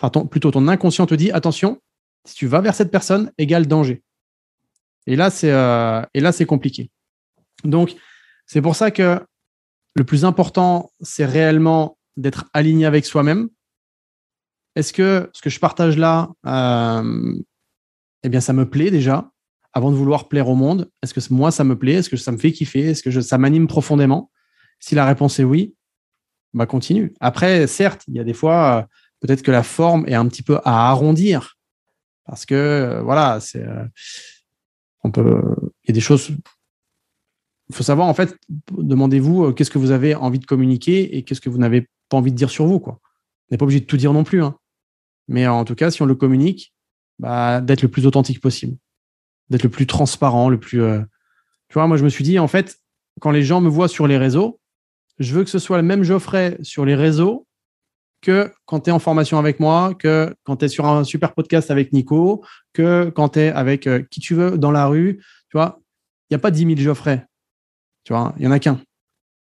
enfin plutôt ton inconscient te dit attention, si tu vas vers cette personne, égale danger. Et là, c'est euh, et là c'est compliqué. Donc c'est pour ça que le plus important, c'est réellement d'être aligné avec soi-même. Est-ce que ce que je partage là, euh, eh bien, ça me plaît déjà, avant de vouloir plaire au monde Est-ce que moi, ça me plaît? Est-ce que ça me fait kiffer? Est-ce que ça m'anime profondément? Si la réponse est oui, bah continue. Après, certes, il y a des fois, euh, peut-être que la forme est un petit peu à arrondir, parce que voilà, c'est, il y a des choses. Il faut savoir en fait, demandez-vous qu'est-ce que vous avez envie de communiquer et qu'est-ce que vous n'avez pas envie de dire sur vous, quoi. On n'est pas obligé de tout dire non plus, hein. Mais en tout cas, si on le communique, bah, d'être le plus authentique possible, d'être le plus transparent, le plus. Euh, tu vois, moi, je me suis dit, en fait, quand les gens me voient sur les réseaux, je veux que ce soit le même Geoffrey sur les réseaux que quand tu es en formation avec moi, que quand tu es sur un super podcast avec Nico, que quand tu es avec euh, qui tu veux dans la rue. Tu vois, il n'y a pas 10 000 Geoffrey. Tu vois, il n'y en a qu'un.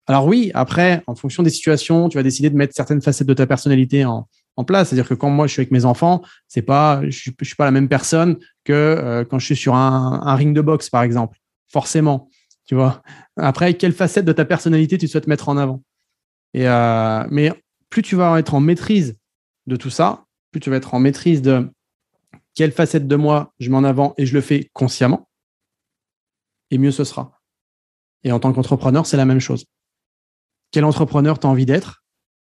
Alors oui, après, en fonction des situations, tu vas décider de mettre certaines facettes de ta personnalité en, en place. C'est-à-dire que quand moi je suis avec mes enfants, c'est pas, je suis, suis pas la même personne que euh, quand je suis sur un, ring de boxe, par exemple. Forcément, tu vois. Après, quelle facette de ta personnalité tu souhaites mettre en avant? Et euh, mais plus tu vas être en maîtrise de tout ça, plus tu vas être en maîtrise de quelle facette de moi je mets en avant et je le fais consciemment, et mieux ce sera. Et en tant qu'entrepreneur, c'est la même chose. Quel entrepreneur tu as envie d'être?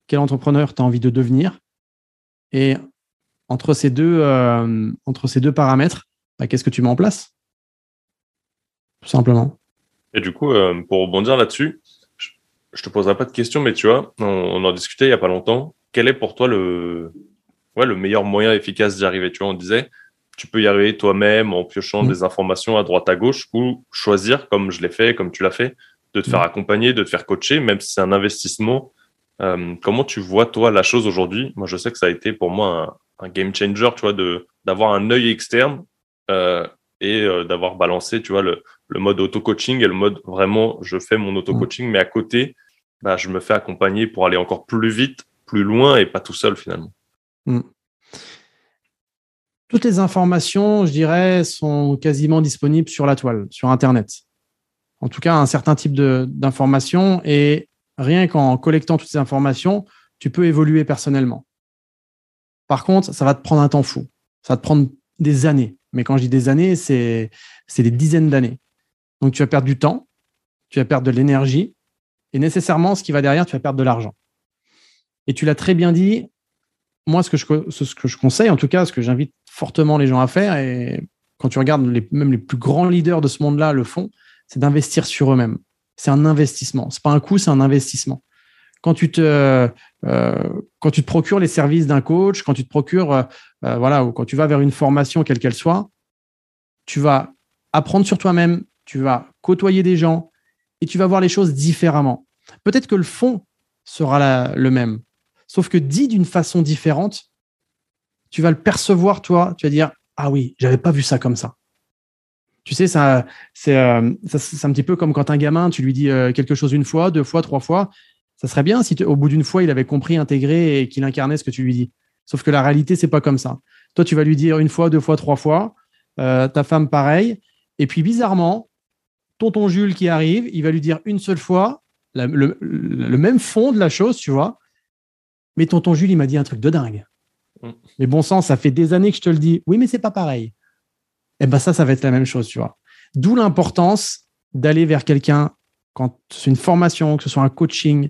Quel entrepreneur tu as envie de devenir? Et entre ces deux, euh, paramètres, bah, qu'est-ce que tu mets en place? Tout simplement. Et du coup, euh, pour rebondir là-dessus, je te poserai pas de questions, mais tu vois, on, en discutait il y a pas longtemps. Quel est pour toi le, ouais, le meilleur moyen efficace d'y arriver? Tu vois, on disait, tu peux y arriver toi-même en piochant mmh. des informations à droite à gauche ou choisir, comme je l'ai fait, comme tu l'as fait, de te faire mmh. accompagner, de te faire coacher, même si c'est un investissement euh, comment tu vois, toi, la chose aujourd'hui? Moi, je sais que ça a été pour moi un, game changer, tu vois, de, d'avoir un œil externe euh, et euh, d'avoir balancé, tu vois, le, le mode auto-coaching et le mode vraiment, je fais mon auto-coaching, mais à côté, bah, je me fais accompagner pour aller encore plus vite, plus loin et pas tout seul finalement. Mm. Toutes les informations, je dirais, sont quasiment disponibles sur la toile, sur Internet. En tout cas, un certain type d'informations. Et rien qu'en collectant toutes ces informations, tu peux évoluer personnellement. Par contre, ça va te prendre un temps fou. Ça va te prendre des années. Mais quand je dis des années, c'est des dizaines d'années. Donc, tu vas perdre du temps, tu vas perdre de l'énergie, et nécessairement, ce qui va derrière, tu vas perdre de l'argent. Et tu l'as très bien dit, moi, ce que, je, ce que je conseille, en tout cas, ce que j'invite fortement les gens à faire, et quand tu regardes même les plus grands leaders de ce monde-là le font, c'est d'investir sur eux-mêmes c'est un investissement. C'est pas un coût, c'est un investissement. Quand tu te, euh, quand tu te procures les services d'un coach, quand tu te procures, euh, euh, voilà, ou quand tu vas vers une formation quelle qu'elle soit, tu vas apprendre sur toi-même, tu vas côtoyer des gens et tu vas voir les choses différemment. Peut-être que le fond sera le même, sauf que dit d'une façon différente, tu vas le percevoir toi, tu vas dire ah oui, j'avais pas vu ça comme ça. Tu sais, ça, c'est, euh, c'est un petit peu comme quand un gamin, tu lui dis euh, quelque chose une fois, deux fois, trois fois. Ça serait bien si au bout d'une fois, il avait compris, intégré et qu'il incarnait ce que tu lui dis. Sauf que la réalité, c'est pas comme ça. Toi, tu vas lui dire une fois, deux fois, trois fois. Euh, ta femme, pareil. Et puis, bizarrement, tonton Jules qui arrive, il va lui dire une seule fois. le, même fond de la chose, tu vois. Mais tonton Jules, il m'a dit un truc de dingue. Mm. Mais bon sang, ça fait des années que je te le dis. Oui, mais c'est pas pareil. Et eh ben ça, ça va être la même chose, tu vois. D'où l'importance d'aller vers quelqu'un quand c'est une formation, que ce soit un coaching,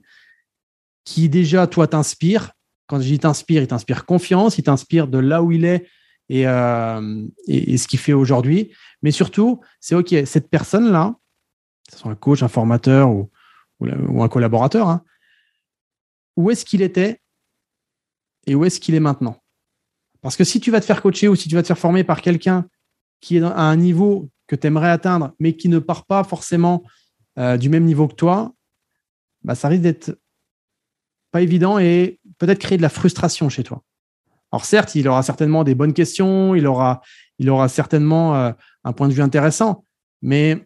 qui déjà, toi, t'inspire. Quand je dis t'inspire, il t'inspire confiance, il t'inspire de là où il est et, euh, ce qu'il fait aujourd'hui. Mais surtout, c'est OK, cette personne-là, que ce soit un coach, un formateur ou, ou, un collaborateur, hein, où est-ce qu'il était et où est-ce qu'il est maintenant? Parce que si tu vas te faire coacher ou si tu vas te faire former par quelqu'un qui est à un niveau que tu aimerais atteindre, mais qui ne part pas forcément euh, du même niveau que toi, bah, ça risque d'être pas évident et peut-être créer de la frustration chez toi. Alors certes, il aura certainement des bonnes questions, il aura, il aura certainement euh, un point de vue intéressant, mais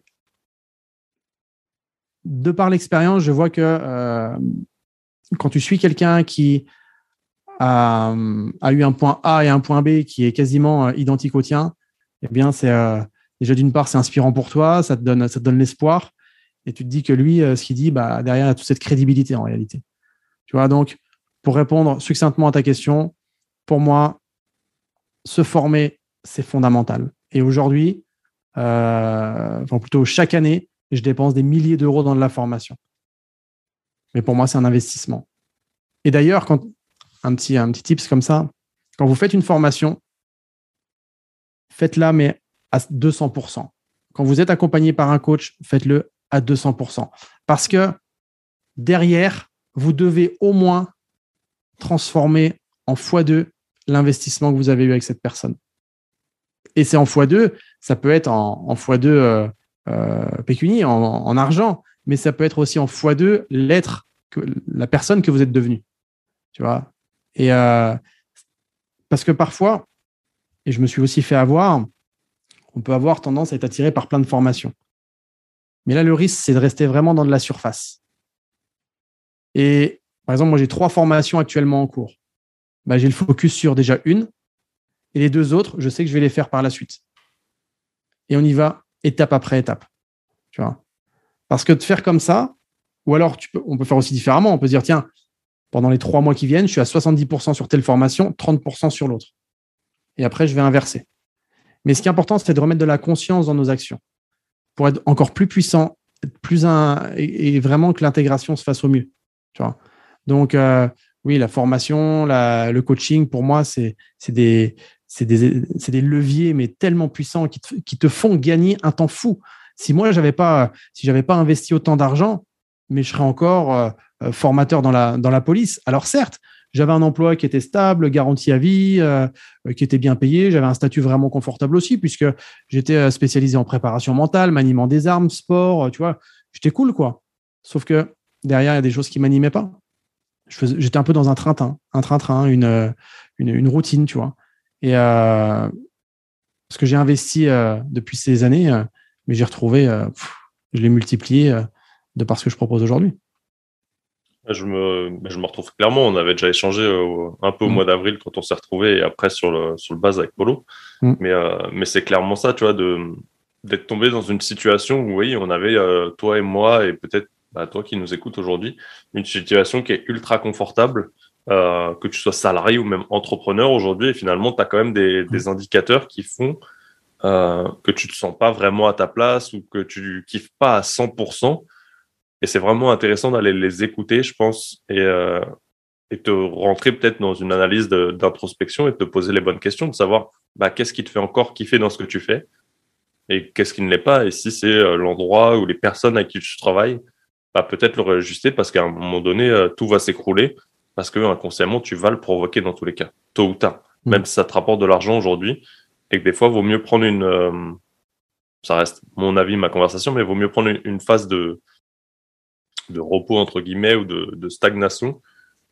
de par l'expérience, je vois que euh, quand tu suis quelqu'un qui a, eu un point A et un point B qui est quasiment identique au tien, eh bien, c'est déjà d'une part, c'est inspirant pour toi, ça te donne, ça donne l'espoir et tu te dis que lui, euh, ce qu'il dit, bah, derrière, il y a toute cette crédibilité en réalité. Tu vois, donc, pour répondre succinctement à ta question, pour moi, se former, c'est fondamental. Et aujourd'hui, euh, enfin plutôt chaque année, je dépense des milliers d'euros dans de la formation. Mais pour moi, c'est un investissement. Et d'ailleurs, un petit, un petit tips comme ça, quand vous faites une formation, faites-la, mais à 200%. Quand vous êtes accompagné par un coach, faites-le à 200%. Parce que derrière, vous devez au moins transformer en x2 l'investissement que vous avez eu avec cette personne. Et c'est en x2, ça peut être en, x2 euh, euh, en, argent, mais ça peut être aussi en x2 l'être, la personne que vous êtes devenu. Tu vois? Et euh, parce que parfois, et je me suis aussi fait avoir, on peut avoir tendance à être attiré par plein de formations. Mais là, le risque, c'est de rester vraiment dans de la surface. Et par exemple, moi, j'ai trois formations actuellement en cours. Bah, j'ai le focus sur déjà une, et les deux autres, je sais que je vais les faire par la suite. Et on y va étape après étape. Tu vois? Parce que de faire comme ça, ou alors on peut faire aussi différemment. On peut dire, tiens, pendant les trois mois qui viennent, je suis à 70% sur telle formation, 30% sur l'autre. Et après, je vais inverser. Mais ce qui est important, c'est de remettre de la conscience dans nos actions pour être encore plus puissant, plus un, et, vraiment que l'intégration se fasse au mieux. Tu vois? Donc, euh, oui, la formation, le coaching, pour moi, c'est des, leviers, mais tellement puissants qui te, font gagner un temps fou. Si moi, j'avais pas, pas investi autant d'argent, mais je serais encore euh, euh, formateur dans la, police. Alors certes, j'avais un emploi qui était stable, garanti à vie, euh, qui était bien payé. J'avais un statut vraiment confortable aussi, puisque j'étais spécialisé en préparation mentale, maniement des armes, sport, tu vois. J'étais cool, quoi. Sauf que derrière, il y a des choses qui m'animaient pas. J'étais un peu dans un train-train, un train-train, une, une, routine, tu vois. Et euh, ce que j'ai investi depuis ces années, mais j'ai retrouvé, je l'ai multiplié de par ce que je propose aujourd'hui. Je me, je me retrouve clairement. On avait déjà échangé euh, un peu au mm. mois d'avril quand on s'est retrouvé et après sur le, sur le base avec Polo. Mm. Mais, euh, mais c'est clairement ça, tu vois, de, d'être tombé dans une situation où, oui, on avait, euh, toi et moi, et peut-être bah, toi qui nous écoutes aujourd'hui, une situation qui est ultra confortable, que tu sois salarié ou même entrepreneur aujourd'hui. Et finalement, tu as quand même des, mm. des indicateurs qui font que tu te sens pas vraiment à ta place ou que tu kiffes pas à 100%. Et c'est vraiment intéressant d'aller les écouter, je pense, et, euh, et te rentrer peut-être dans une analyse d'introspection et de te poser les bonnes questions, de savoir bah, qu'est-ce qui te fait encore kiffer dans ce que tu fais et qu'est-ce qui ne l'est pas. Et si c'est euh, l'endroit ou les personnes avec qui tu travailles, bah, peut-être le réajuster parce qu'à un moment donné, euh, tout va s'écrouler parce que inconsciemment, tu vas le provoquer dans tous les cas, tôt ou tard. Mm. Même si ça te rapporte de l'argent aujourd'hui et que des fois, il vaut mieux prendre une... Euh, ça reste mon avis, ma conversation, mais il vaut mieux prendre une phase de de repos entre guillemets ou de, stagnation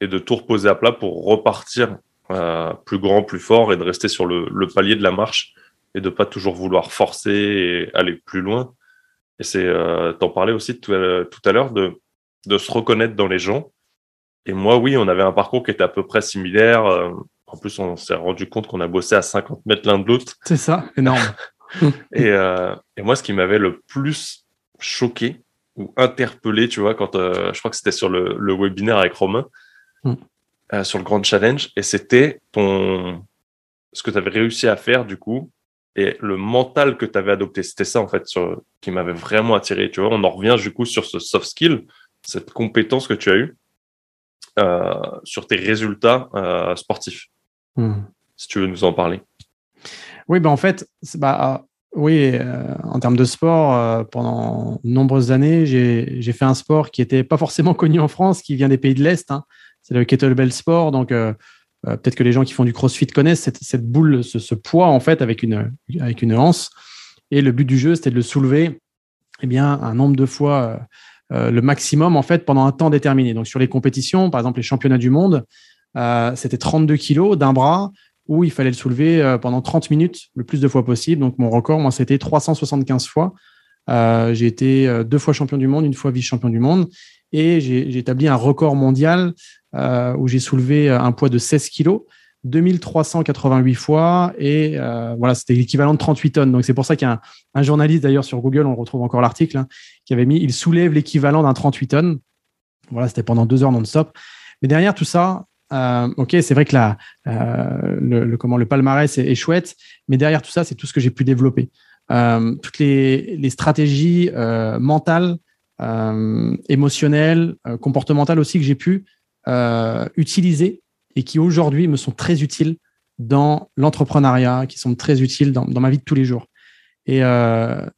et de tout reposer à plat pour repartir euh, plus grand, plus fort et de rester sur le, palier de la marche et de pas toujours vouloir forcer et aller plus loin. Et c'est, euh, t'en parlais aussi tout, à l'heure de, de se reconnaître dans les gens. Et moi, oui, on avait un parcours qui était à peu près similaire. Euh, en plus, on s'est rendu compte qu'on a bossé à 50 mètres l'un de l'autre. C'est ça, énorme. et, euh, et moi, ce qui m'avait le plus choqué, ou interpellé, tu vois, quand euh, je crois que c'était sur le, le, webinaire avec Romain, mm. euh, sur le Grand Challenge, et c'était ton ce que tu avais réussi à faire du coup, et le mental que tu avais adopté. C'était ça en fait sur, qui m'avait vraiment attiré. Tu vois, on en revient du coup sur ce soft skill, cette compétence que tu as eue euh, sur tes résultats euh, sportifs. Mm. Si tu veux nous en parler. Oui, ben en fait, bah, oui, euh, en termes de sport, pendant de nombreuses années, j'ai fait un sport qui n'était pas forcément connu en France, qui vient des pays de l'Est. Hein. C'est le kettlebell sport. Donc, euh, peut-être que les gens qui font du crossfit connaissent cette, boule, ce, poids, en fait, avec une, avec une. Et le but du jeu, c'était de le soulever eh bien, un nombre de fois le maximum, en fait, pendant un temps déterminé. Donc, sur les compétitions, par exemple, les championnats du monde, c'était 32 kilos d'un bras où il fallait le soulever euh, pendant 30 minutes le plus de fois possible. Donc mon record, moi, c'était 375 fois. Euh, j'ai été euh, deux fois champion du monde, une fois vice-champion du monde. Et j'ai établi un record mondial où j'ai soulevé un poids de 16 kilos, 2388 fois. Et voilà, c'était l'équivalent de 38 tonnes. Donc c'est pour ça qu'il y a un, journaliste, d'ailleurs, sur Google, on retrouve encore l'article, hein, qui avait mis il soulève l'équivalent d'un 38 tonnes. Voilà, c'était pendant deux heures non-stop. Mais derrière tout ça, euh, ok, c'est vrai que euh, le, palmarès est, chouette, mais derrière tout ça, c'est tout ce que j'ai pu développer. Euh, toutes les stratégies mentales, émotionnelles, comportementales aussi que j'ai pu utiliser et qui aujourd'hui me sont très utiles dans l'entrepreneuriat, qui sont très utiles dans, ma vie de tous les jours. Et je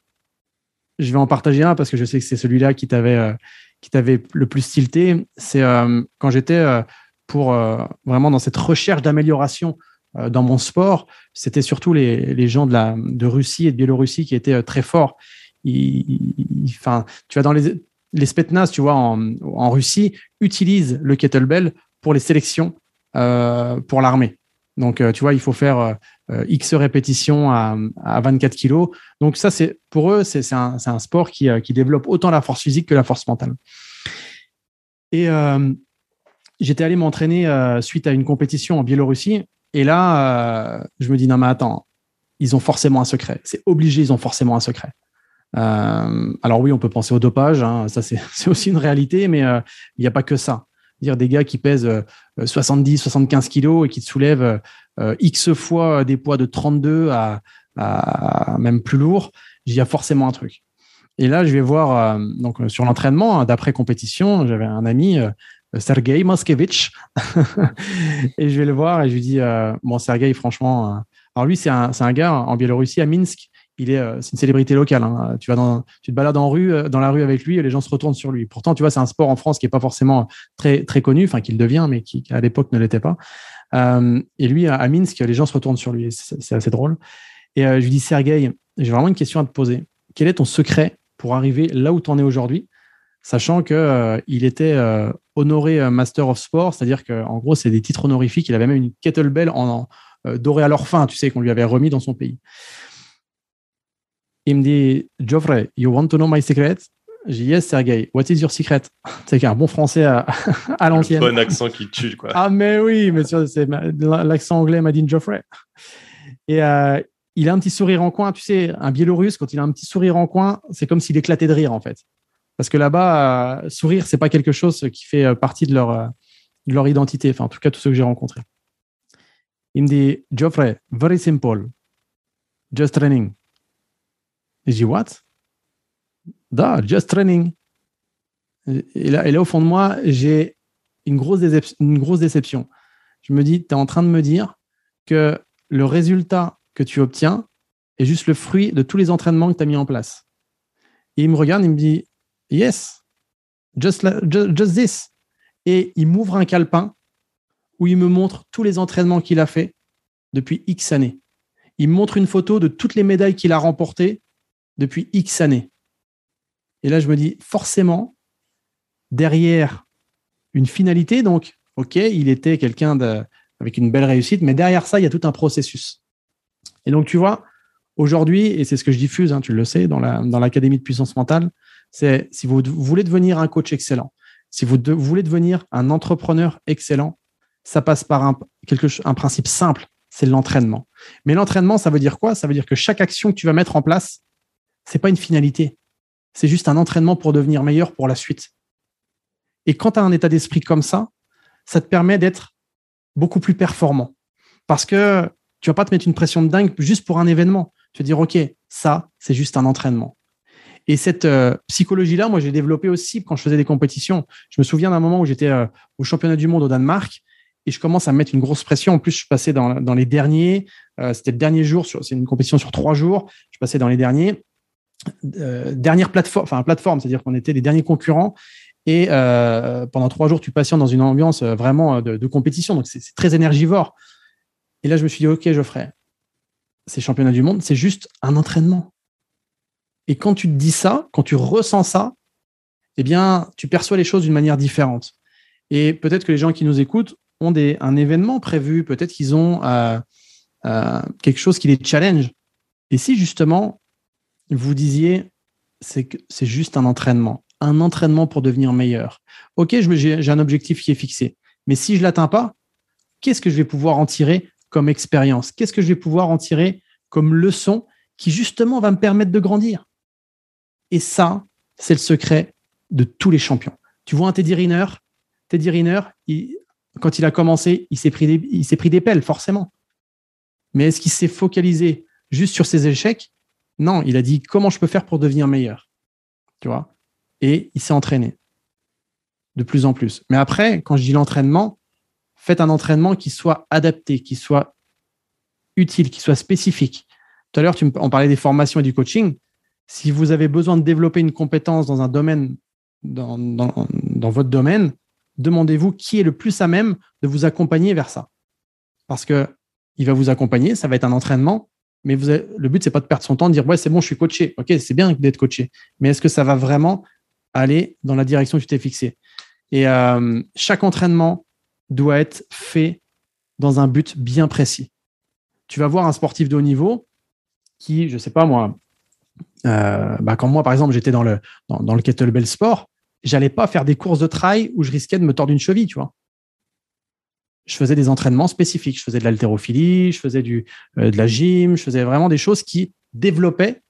vais en partager un parce que je sais que c'est celui-là qui t'avait qui t'avait le plus tilté. C'est quand j'étais pour euh, vraiment dans cette recherche d'amélioration euh, dans mon sport, c'était surtout les, les, gens de, la, de Russie et de Biélorussie qui étaient euh, très forts. Enfin, tu vois, dans les, les Spetnaz, tu vois, en, en, Russie, utilisent le kettlebell pour les sélections euh, pour l'armée. Donc, tu vois, il faut faire X répétitions à, à 24 kilos. Donc, ça, c'est pour eux, c'est un, un, sport qui, qui, développe autant la force physique que la force mentale. Et j'étais allé m'entraîner euh, suite à une compétition en Biélorussie. Et là, euh, je me dis, non, mais attends, ils ont forcément un secret. C'est obligé, ils ont forcément un secret. Euh, alors oui, on peut penser au dopage, hein, ça c'est aussi une réalité, mais il n'y a pas que ça. Dire des gars qui pèsent 70, 75 kilos et qui soulèvent X fois des poids de 32 à, même plus lourd, il y a forcément un truc. Et là, je vais voir donc sur l'entraînement d'après compétition, j'avais un ami euh, Sergei Moskevich. et je vais le voir et je lui dis euh, Bon, Sergei, franchement, euh, alors lui, c'est un, gars en Biélorussie, à Minsk. Il est, c'est une célébrité locale. Hein. Tu vas tu te balades en rue, dans la rue avec lui et les gens se retournent sur lui. Pourtant, tu vois, c'est un sport en France qui est pas forcément très, très connu, enfin, qu'il devient, mais qui, à l'époque ne l'était pas. et lui, à, Minsk, les gens se retournent sur lui. C'est, assez drôle. Et je lui dis Sergei, j'ai vraiment une question à te poser. Quel est ton secret pour arriver là où tu en es aujourd'hui sachant qu'il euh, était euh, honoré euh, Master of Sport, c'est-à-dire qu'en gros, c'est des titres honorifiques. Il avait même une kettlebell en, dorée à l'orphin, tu sais, qu'on lui avait remis dans son pays. Il me dit, Geoffrey, you want to know my secret? J'ai dit, yes, Sergei, what is your secret? C'est un bon français à, à l'ancienne. Bon accent qui tue, quoi. ah, mais oui, mais c'est l'accent anglais m'a dit Geoffrey. Et il a un petit sourire en coin, tu sais, un Biélorusse, quand il a un petit sourire en coin, c'est comme s'il éclatait de rire, en fait. Parce que là-bas, euh, sourire, c'est pas quelque chose qui fait euh, partie de leur, euh, de leur identité. Enfin, en tout cas, tous ceux que j'ai rencontrés. Il me dit, Geoffrey, very simple. Just training. Et je dis, what? Da, just training. Et là, au fond de moi, j'ai une grosse, une grosse déception. Je me dis, tu es en train de me dire que le résultat que tu obtiens est juste le fruit de tous les entraînements que tu as mis en place. Et il me regarde, il me dit, Yes, just, just, this. Et il m'ouvre un calepin où il me montre tous les entraînements qu'il a fait depuis X années. Il me montre une photo de toutes les médailles qu'il a remportées depuis X années. Et là, je me dis, forcément, derrière une finalité, donc, OK, il était quelqu'un avec une belle réussite, mais derrière ça, il y a tout un processus. Et donc, tu vois, aujourd'hui, et c'est ce que je diffuse, hein, tu le sais, dans l'Académie la, dans de puissance mentale, c'est si vous voulez devenir un coach excellent, si vous, voulez devenir un entrepreneur excellent, ça passe par quelque, un principe simple, c'est l'entraînement. Mais l'entraînement, ça veut dire quoi? Ça veut dire que chaque action que tu vas mettre en place, c'est pas une finalité, c'est juste un entraînement pour devenir meilleur pour la suite. Et quand tu as un état d'esprit comme ça, ça te permet d'être beaucoup plus performant. Parce que tu vas pas te mettre une pression de dingue juste pour un événement. Tu vas dire, OK, ça, c'est juste un entraînement. Et cette euh, psychologie-là, moi, j'ai développé aussi quand je faisais des compétitions. Je me souviens d'un moment où j'étais euh, au championnat du monde au Danemark et je commence à mettre une grosse pression. En plus, je passais dans, les derniers. Euh, c'était le dernier jour. C'est une compétition sur trois jours. Je passais dans les derniers. Dernière plateforme, enfin plateforme, c'est-à-dire qu'on était les derniers concurrents. Et pendant trois jours, tu patientes dans une ambiance vraiment de, compétition. Donc, c'est très énergivore. Et là, je me suis dit, OK, Geoffrey, ces championnats du monde, c'est juste un entraînement. Et quand tu te dis ça, quand tu ressens ça, eh bien, tu perçois les choses d'une manière différente. Et peut-être que les gens qui nous écoutent ont un événement prévu, peut-être qu'ils ont euh, euh, quelque chose qui les challenge. Et si justement, vous disiez, c'est juste un entraînement, un entraînement pour devenir meilleur. Ok, j'ai un objectif qui est fixé, mais si je l'atteins pas, qu'est-ce que je vais pouvoir en tirer comme expérience? Qu'est-ce que je vais pouvoir en tirer comme leçon qui justement va me permettre de grandir? Et ça, c'est le secret de tous les champions. Tu vois un Teddy Riner? Teddy Riner, quand il a commencé, il s'est pris, des, pris des pelles, forcément. Mais est-ce qu'il s'est focalisé juste sur ses échecs? Non, il a dit comment je peux faire pour devenir meilleur? Tu Et il s'est entraîné de plus en plus. Mais après, quand je dis l'entraînement, faites un entraînement qui soit adapté, qui soit utile, qui soit spécifique. Tout à l'heure, on parlait des formations et du coaching. Si vous avez besoin de développer une compétence dans un domaine, dans, votre domaine, demandez-vous qui est le plus à même de vous accompagner vers ça. Parce que il va vous accompagner, ça va être un entraînement, mais le but, c'est pas de perdre son temps, de dire ouais, c'est bon, je suis coaché. Ok, c'est bien d'être coaché, mais est-ce que ça va vraiment aller dans la direction que tu t'es fixé Et euh, chaque entraînement, doit être fait dans un but bien précis. Tu vas voir un sportif de haut niveau qui, je ne sais pas moi, euh, bah, quand moi par exemple j'étais dans le, dans, le kettlebell sport, j'allais pas faire des courses de trail où je risquais de me tordre une cheville, tu vois. Je faisais des entraînements spécifiques, je faisais de l'haltérophilie, je faisais du, euh, de la gym, je faisais vraiment des choses qui développaient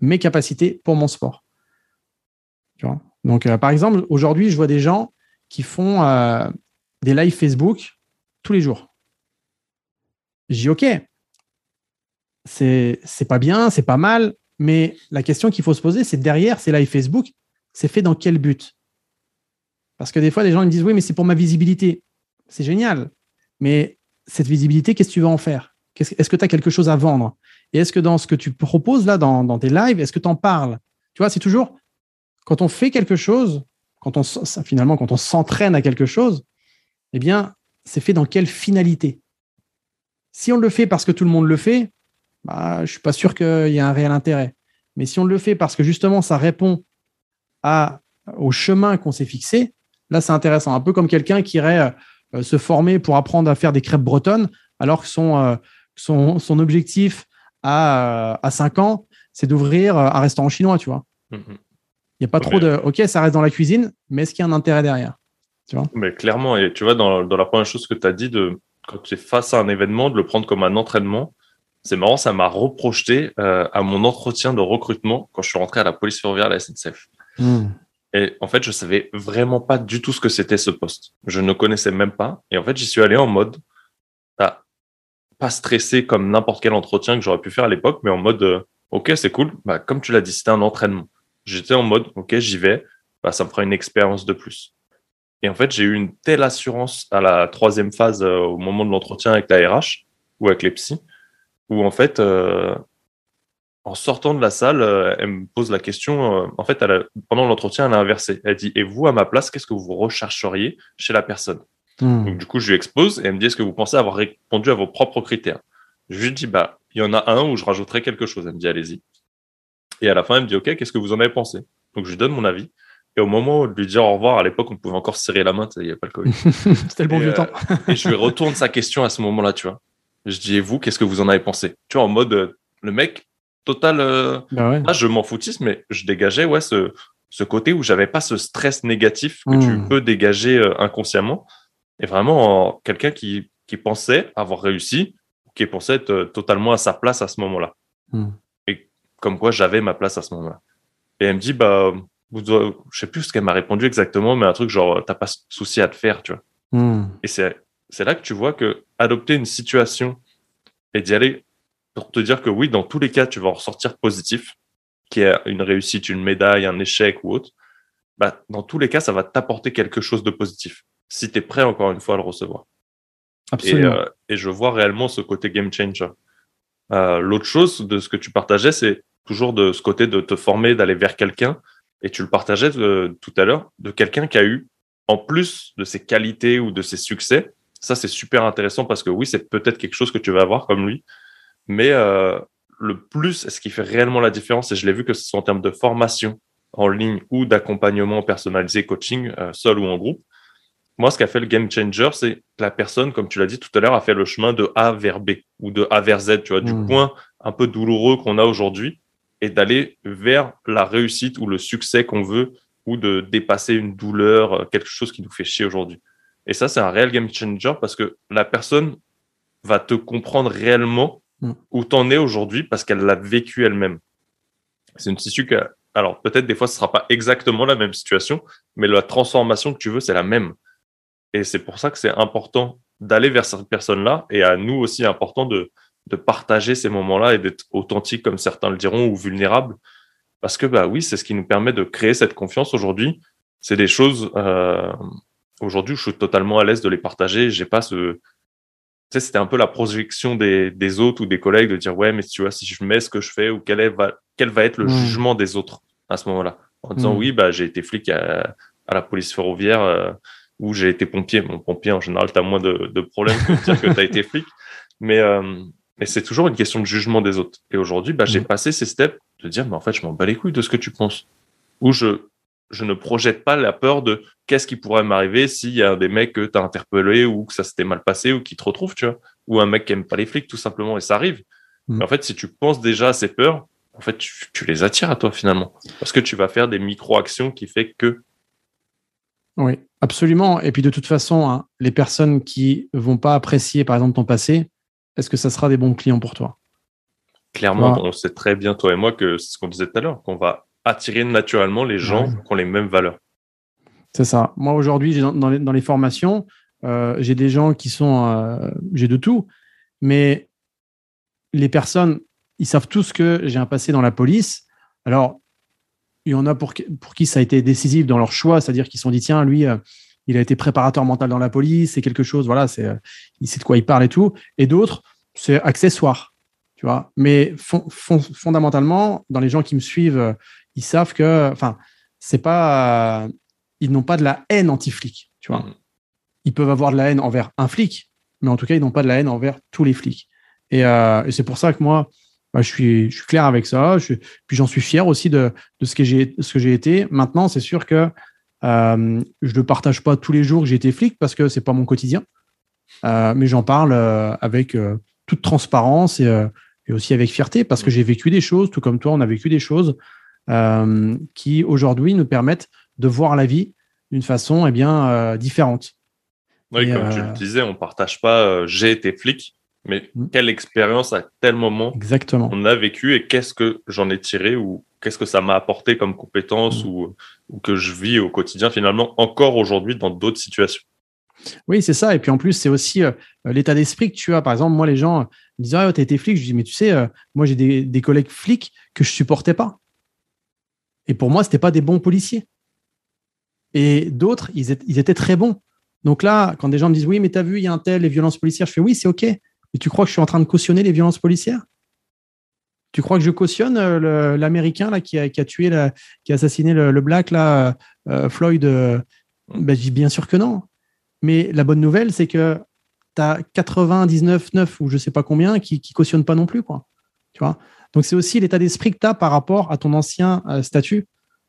mes capacités pour mon sport. Donc, euh, par exemple, aujourd'hui, je vois des gens qui font des lives Facebook tous les jours. J'ai dis, OK, c'est, c'est pas bien, c'est pas mal, mais la question qu'il faut se poser, c'est derrière ces lives Facebook, c'est fait dans quel but? Parce que des fois, les gens me disent, oui, mais c'est pour ma visibilité. C'est génial. Mais cette visibilité, qu'est-ce que tu vas en faire? Est-ce que tu as quelque chose à vendre? Et est-ce que dans ce que tu proposes là, dans, tes lives, est-ce que tu en parles? Tu vois, c'est toujours, quand on fait quelque chose, quand on, finalement, quand on s'entraîne à quelque chose, eh bien, c'est fait dans quelle finalité? Si on le fait parce que tout le monde le fait, bah, je ne suis pas sûr qu'il y ait un réel intérêt. Mais si on le fait parce que justement, ça répond au chemin qu'on s'est fixé, là, c'est intéressant. Un peu comme quelqu'un qui irait euh, se former pour apprendre à faire des crêpes bretonnes, alors que son, euh, son, son, objectif à, euh, à 5 ans, c'est d'ouvrir un restaurant chinois, tu vois. Mm-hmm. Il n'y a pas trop de OK, ça reste dans la cuisine, mais est-ce qu'il y a un intérêt derrière mais clairement, et tu vois, dans, dans la première chose que tu as dit, de, quand tu es face à un événement, de le prendre comme un entraînement, c'est marrant, ça m'a reprojeté euh, à mon entretien de recrutement quand je suis rentré à la police ferroviaire à la SNCF. Hmm. Et en fait, je savais vraiment pas du tout ce que c'était ce poste. Je ne connaissais même pas. Et en fait, j'y suis allé en mode, pas stressé comme n'importe quel entretien que j'aurais pu faire à l'époque, mais en mode, euh, ok, c'est cool. Bah, comme tu l'as dit, c'était un entraînement. J'étais en mode, ok, j'y vais. Bah, ça me fera une expérience de plus. Et en fait, j'ai eu une telle assurance à la troisième phase euh, au moment de l'entretien avec la RH ou avec les psys, où en fait, euh, en sortant de la salle, euh, elle me pose la question. en fait, pendant l'entretien, elle a inversé. Elle dit Et vous, à ma place, qu'est-ce que vous rechercheriez chez la personne? Hmm. Donc, du coup, je lui expose et elle me dit Est-ce que vous pensez avoir répondu à vos propres critères? Je lui dis Bah, il y en a un où je rajouterai quelque chose. Elle me dit Allez-y. Et à la fin, elle me dit Ok, qu'est-ce que vous en avez pensé? Donc, je lui donne mon avis. Et au moment de lui dire au revoir, à l'époque, on pouvait encore serrer la main, il n'y avait pas le Covid. C'était le bon vieux temps. Euh, et je lui retourne sa question à ce moment-là, tu vois. Je dis, et vous, qu'est-ce que vous en avez pensé? Tu vois, en mode, euh, le mec, total, euh, bah là, je m'en foutisse, mais je dégageais, ouais, ce, ce côté où j'avais pas ce stress négatif que tu hmm. peux dégager inconsciemment. Et vraiment, quelqu'un qui, qui pensait avoir réussi, qui pensait être totalement à sa place à ce moment-là. Hmm. Et comme quoi, j'avais ma place à ce moment-là. Et elle me dit, bah, je sais plus ce qu'elle m'a répondu exactement, mais un truc genre, t'as pas souci à te faire, tu vois. Hmm. Et c'est, c'est là que tu vois que adopter une situation et d'y aller pour te dire que oui, dans tous les cas, tu vas en ressortir positif, qui est une réussite, une médaille, un échec ou autre, bah, dans tous les cas, ça va t'apporter quelque chose de positif. Si tu es prêt, encore une fois, à le recevoir. Absolument. Et, euh, et je vois réellement ce côté game changer. Euh, L'autre chose de ce que tu partageais, c'est toujours de ce côté de te former, d'aller vers quelqu'un. Et tu le partageais euh, tout à l'heure, de quelqu'un qui a eu, en plus de ses qualités ou de ses succès, ça c'est super intéressant parce que oui, c'est peut-être quelque chose que tu vas avoir comme lui, mais euh, le plus, ce qui fait réellement la différence, et je l'ai vu que ce soit en termes de formation en ligne ou d'accompagnement personnalisé, coaching, euh, seul ou en groupe, moi, ce qu'a fait le game changer, c'est que la personne, comme tu l'as dit tout à l'heure, a fait le chemin de A vers B ou de A vers Z, tu vois, du Mm. point un peu douloureux qu'on a aujourd'hui et d'aller vers la réussite ou le succès qu'on veut ou de dépasser une douleur, euh, quelque chose qui nous fait chier aujourd'hui. Et ça, c'est un réel game changer parce que la personne va te comprendre réellement Mm. où t'en es aujourd'hui parce qu'elle l'a vécu elle-même. C'est une situation que, alors peut-être des fois ce sera pas exactement la même situation, mais la transformation que tu veux, c'est la même. Et c'est pour ça que c'est important d'aller vers cette personne-là et à nous aussi important de, de partager ces moments-là et d'être authentique, comme certains le diront, ou vulnérable. Parce que, bah oui, c'est ce qui nous permet de créer cette confiance aujourd'hui. C'est des choses, euh, aujourd'hui, où je suis totalement à l'aise de les partager. J'ai pas ce, sais, c'était un peu la projection des, des autres ou des collègues de dire, ouais, mais tu vois, si je mets ce que je fais ou quel, est, va, quel va être le Mm. jugement des autres à ce moment-là? En disant, Mm. oui, bah, j'ai été flic à, à la police ferroviaire, euh, ou j'ai été pompier. Mon pompier, en général, tu as moins de, de problèmes que de dire que tu as été flic. Mais, euh, mais c'est toujours une question de jugement des autres. Et aujourd'hui, bah, j'ai Mhm. passé ces steps de dire, mais en fait, je m'en bats les couilles de ce que tu penses. Ou je, je ne projette pas la peur de qu'est-ce qui pourrait m'arriver s'il y a des mecs que tu as interpellés ou que ça s'était mal passé ou qui te retrouvent, tu vois. Ou un mec qui aime pas les flics, tout simplement, et ça arrive. Mhm. Mais en fait, si tu penses déjà à ces peurs, en fait, tu, tu les attires à toi finalement. Parce que tu vas faire des micro-actions qui fait que Oui, absolument. Et puis de toute façon, hein, les personnes qui vont pas apprécier, par exemple, ton passé, est-ce que ça sera des bons clients pour toi? Clairement, on sait très bien, toi et moi, que c'est ce qu'on disait tout à l'heure, qu'on va attirer naturellement les gens Ouais. qui ont les mêmes valeurs. C'est ça. Moi, aujourd'hui, dans, dans les, dans les formations, euh, j'ai des gens qui sont. euh, j'ai de tout. Mais les personnes, ils savent tous que j'ai un passé dans la police. Alors, il y en a pour, qui- pour qui ça a été décisif dans leur choix, c'est-à-dire qu'ils se sont dit tiens, lui, euh, il a été préparateur mental dans la police, c'est quelque chose, voilà, c'est, il sait de quoi il parle et tout. Et d'autres, c'est accessoire, tu vois. Mais fon- fon- fondamentalement, dans les gens qui me suivent, ils savent que, enfin, c'est pas, euh, ils n'ont pas de la haine anti-flic, tu vois. Mhm. Ils peuvent avoir de la haine envers un flic, mais en tout cas, ils n'ont pas de la haine envers tous les flics. Et, euh, et c'est pour ça que moi, bah, je, suis, je suis clair avec ça. Je, puis j'en suis fier aussi de, de ce que j'ai été. Maintenant, c'est sûr que euh, je ne partage pas tous les jours que j'ai été flic parce que c'est pas mon quotidien. Euh, mais j'en parle euh, avec toute transparence et, et aussi avec fierté parce que j'ai vécu des choses, tout comme toi, on a vécu des choses euh, qui aujourd'hui nous permettent de voir la vie d'une façon eh bien, euh, différente. Oui, Et, comme tu euh, le disais, on partage pas j'ai été flic, mais Mm. quelle expérience à tel moment Exactement. on a vécu et qu'est-ce que j'en ai tiré ou qu'est-ce que ça m'a apporté comme compétence Mm. ou, ou que je vis au quotidien finalement encore aujourd'hui dans d'autres situations. Oui, c'est ça. Et puis en plus, c'est aussi euh, l'état d'esprit que tu as. Par exemple, moi, les gens me disent Ah, t'as été flic. Je dis Mais tu sais, euh, moi, j'ai des, des collègues flics que je supportais pas. Et pour moi, c'était pas des bons policiers. Et d'autres, ils, étaient- ils étaient très bons. Donc là, quand des gens me disent Oui, mais t'as vu, il y a un tel, les violences policières, je fais Oui, c'est OK. Mais tu crois que je suis en train de cautionner les violences policières? Tu crois que je cautionne euh, l'Américain là, qui, a, qui a tué, la- qui a assassiné le, le Black, là, euh, Floyd euh, ben, Je dis bien sûr que non. Mais la bonne nouvelle, c'est que tu as 99, 9 ou je sais pas combien qui, qui cautionnent pas non plus. Quoi. Donc, c'est aussi l'état d'esprit que tu as par rapport à ton ancien euh, statut.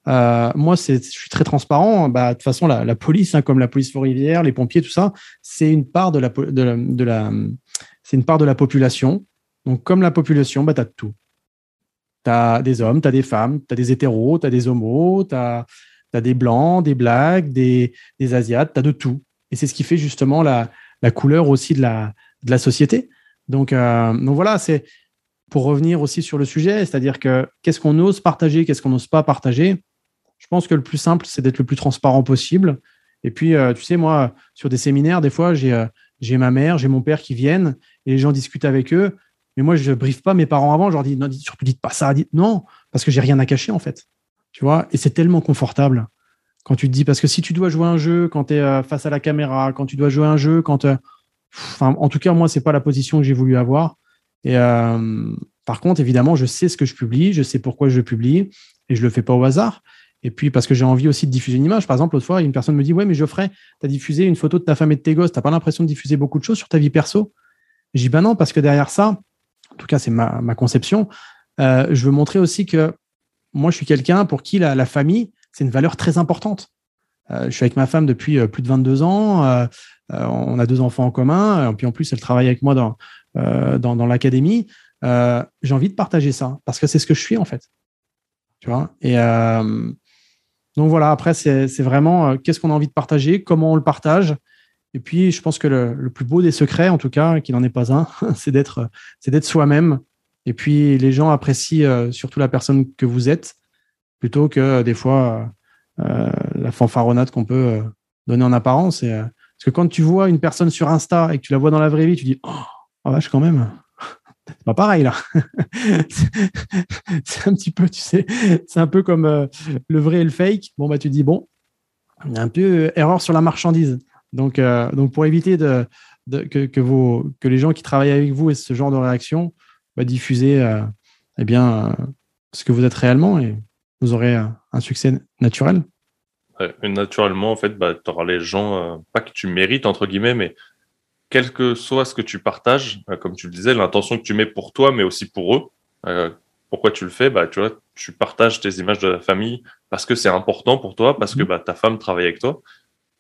Euh, moi, je suis très transparent. Bah, de toute façon, la, police, hein, comme la police forestière, les pompiers, tout ça, c'est une part de la, population. Donc, comme la population, bah, tu as de tout. Tu des hommes, tu des femmes, tu des hétéros, tu des homos, tu as, des blancs, des blacks, des, des asiates, tu as de tout. Et c'est ce qui fait justement la, couleur aussi de la, société. Donc, euh, donc voilà, c'est pour revenir aussi sur le sujet, c'est-à-dire que qu'est-ce qu'on ose partager, qu'est-ce qu'on n'ose pas partager. Je pense que le plus simple, c'est d'être le plus transparent possible. Et puis, euh, tu sais, moi, sur des séminaires, des fois, j'ai j'ai ma mère, j'ai mon père qui viennent et les gens discutent avec eux. Mais moi, je ne briefe pas mes parents avant. Je leur dis, non, surtout, dites pas ça. Dites, non, parce que j'ai rien à cacher, en fait. Tu vois, et c'est tellement confortable quand tu te dis, parce que si tu dois jouer un jeu quand tu es euh, face à la caméra, quand tu dois jouer un jeu, quand. Euh, en tout cas, moi, c'est pas la position que j'ai voulu avoir. Et euh, par contre, évidemment, je sais ce que je publie, je sais pourquoi je publie, et je le fais pas au hasard. Et puis, parce que j'ai envie aussi de diffuser une image. Par exemple, l'autre fois, une personne me dit Ouais, mais Geoffrey, tu as diffusé une photo de ta femme et de tes gosses. Tu pas l'impression de diffuser beaucoup de choses sur ta vie perso? J'ai dit Ben non, parce que derrière ça, en tout cas, c'est ma, conception, je veux montrer aussi que moi, je suis quelqu'un pour qui la famille, c'est une valeur très importante. Euh, je suis avec ma femme depuis euh, plus de 22 ans. Euh, on a deux enfants en commun. Et puis en plus, elle travaille avec moi dans, l'académie. J'ai envie de partager ça parce que c'est ce que je suis en fait. Tu vois? Et donc voilà, après, c'est vraiment qu'est-ce qu'on a envie de partager, comment on le partage? Et puis, je pense que le, le plus beau des secrets, en tout cas, qu'il n'en est pas un, c'est d'être soi-même. Et puis, les gens apprécient surtout la personne que vous êtes plutôt que des fois euh, la fanfaronnade qu'on peut euh, donner en apparence. Euh, parce que quand tu vois une personne sur Insta et que tu la vois dans la vraie vie, tu dis Oh, oh vache, quand même. C'est pas pareil là. c'est un petit peu, tu sais, c'est un peu comme le vrai et le fake. Bon, bah, tu dis Bon, il y a un peu erreur sur la marchandise. Donc, donc pour éviter de, que, que, les gens qui travaillent avec vous aient ce genre de réaction, bah, diffusez eh bien, ce que vous êtes réellement vous aurez un succès naturel Naturellement, en fait, bah, tu auras les gens, euh, pas que tu mérites, entre guillemets, mais quel que soit ce que tu partages, euh, comme tu le disais, l'intention que tu mets pour toi, mais aussi pour eux, euh, pourquoi tu le fais bah, tu, vois, tu partages tes images de la famille parce que c'est important pour toi, parce que mhm. bah, ta femme travaille avec toi.